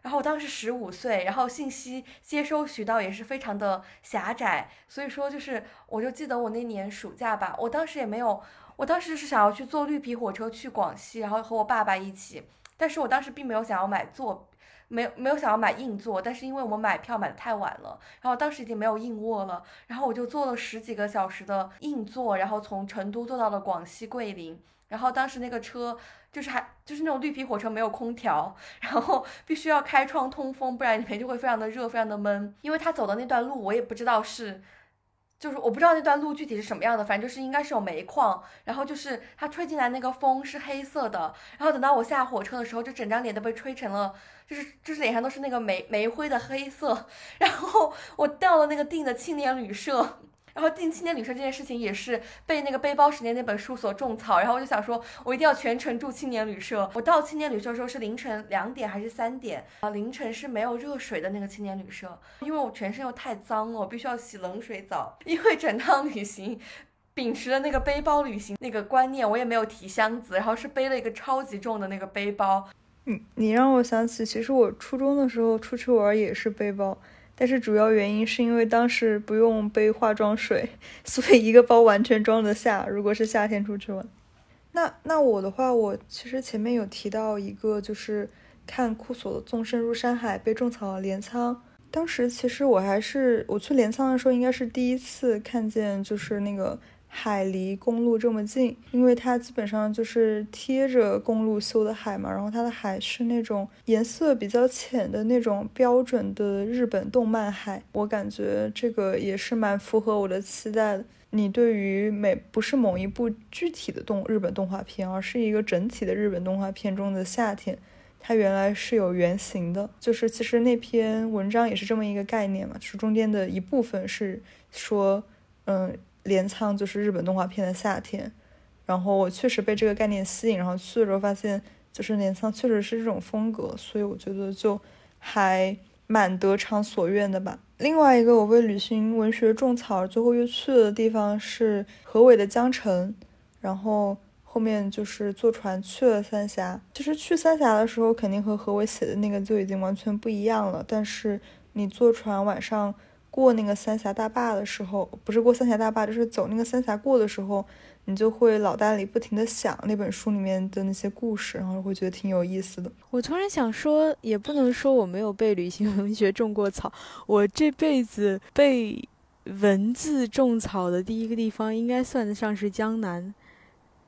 然后我当时十五岁，然后信息接收渠道也是非常的狭窄，所以说就是我就记得我那年暑假吧，我当时也没有，我当时是想要去坐绿皮火车去广西，然后和我爸爸一起，但是我当时并没有想要买座，没有没有想要买硬座，但是因为我们买票买的太晚了，然后当时已经没有硬卧了，然后我就坐了十几个小时的硬座，然后从成都坐到了广西桂林。然后当时那个车就是还就是那种绿皮火车没有空调，然后必须要开窗通风，不然里面就会非常的热，非常的闷。因为他走的那段路我也不知道是，就是我不知道那段路具体是什么样的，反正就是应该是有煤矿。然后就是它吹进来那个风是黑色的，然后等到我下火车的时候，就整张脸都被吹成了，就是就是脸上都是那个煤煤灰的黑色。然后我到了那个订的青年旅社。然后进青年旅社这件事情也是被那个背包十年那本书所种草，然后我就想说，我一定要全程住青年旅社。我到青年旅社的时候是凌晨两点还是三点啊？凌晨是没有热水的那个青年旅社，因为我全身又太脏了，我必须要洗冷水澡。因为整趟旅行秉持了那个背包旅行那个观念，我也没有提箱子，然后是背了一个超级重的那个背包。你你让我想起，其实我初中的时候出去玩也是背包。但是主要原因是因为当时不用背化妆水，所以一个包完全装得下。如果是夏天出去玩，那那我的话，我其实前面有提到一个，就是看库索的《纵深入山海》被种草了镰仓。当时其实我还是我去镰仓的时候，应该是第一次看见，就是那个。海离公路这么近，因为它基本上就是贴着公路修的海嘛。然后它的海是那种颜色比较浅的那种标准的日本动漫海，我感觉这个也是蛮符合我的期待的。你对于每不是某一部具体的动日本动画片，而是一个整体的日本动画片中的夏天，它原来是有原型的。就是其实那篇文章也是这么一个概念嘛，就是中间的一部分是说，嗯。镰仓就是日本动画片的夏天，然后我确实被这个概念吸引，然后去的时候发现就是镰仓确实是这种风格，所以我觉得就还蛮得偿所愿的吧。另外一个我被旅行文学种草，最后又去的地方是河尾的江城，然后后面就是坐船去了三峡。其实去三峡的时候，肯定和河尾写的那个就已经完全不一样了，但是你坐船晚上。过那个三峡大坝的时候，不是过三峡大坝，就是走那个三峡过的时候，你就会脑袋里不停的想那本书里面的那些故事，然后会觉得挺有意思的。我突然想说，也不能说我没有被旅行文学种过草，我这辈子被文字种草的第一个地方，应该算得上是江南。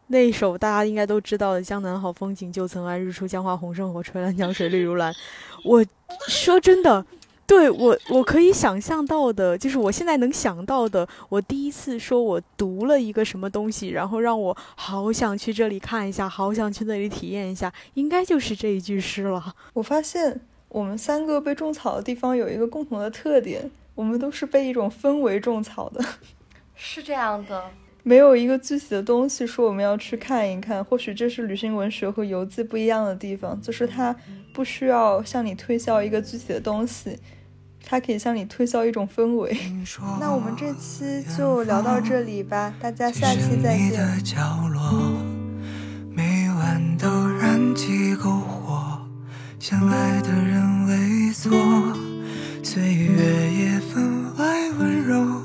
那首大家应该都知道的《江南好风景》，旧曾谙日出江花红胜火，春来江水绿如蓝。我说真的。对我，我可以想象到的，就是我现在能想到的，我第一次说我读了一个什么东西，然后让我好想去这里看一下，好想去那里体验一下，应该就是这一句诗了。我发现我们三个被种草的地方有一个共同的特点，我们都是被一种氛围种草的，是这样的。没有一个具体的东西说我们要去看一看。或许这是旅行文学和游记不一样的地方，就是它不需要向你推销一个具体的东西，它可以向你推销一种氛围。那我们这期就聊到这里吧，大家下期再见。每晚都燃起篝火，相爱的人猥琐，岁月也分外温柔。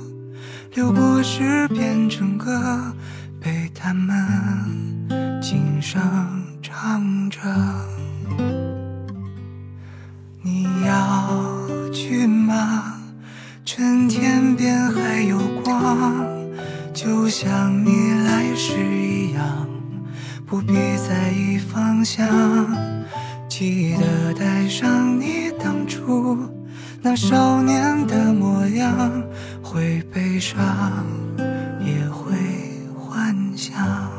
流过时变成歌，被他们轻声唱着。你要去吗趁天边还有光就像你来时一样不必在意方向记得带上你当初那少年的模样会悲伤也会幻想。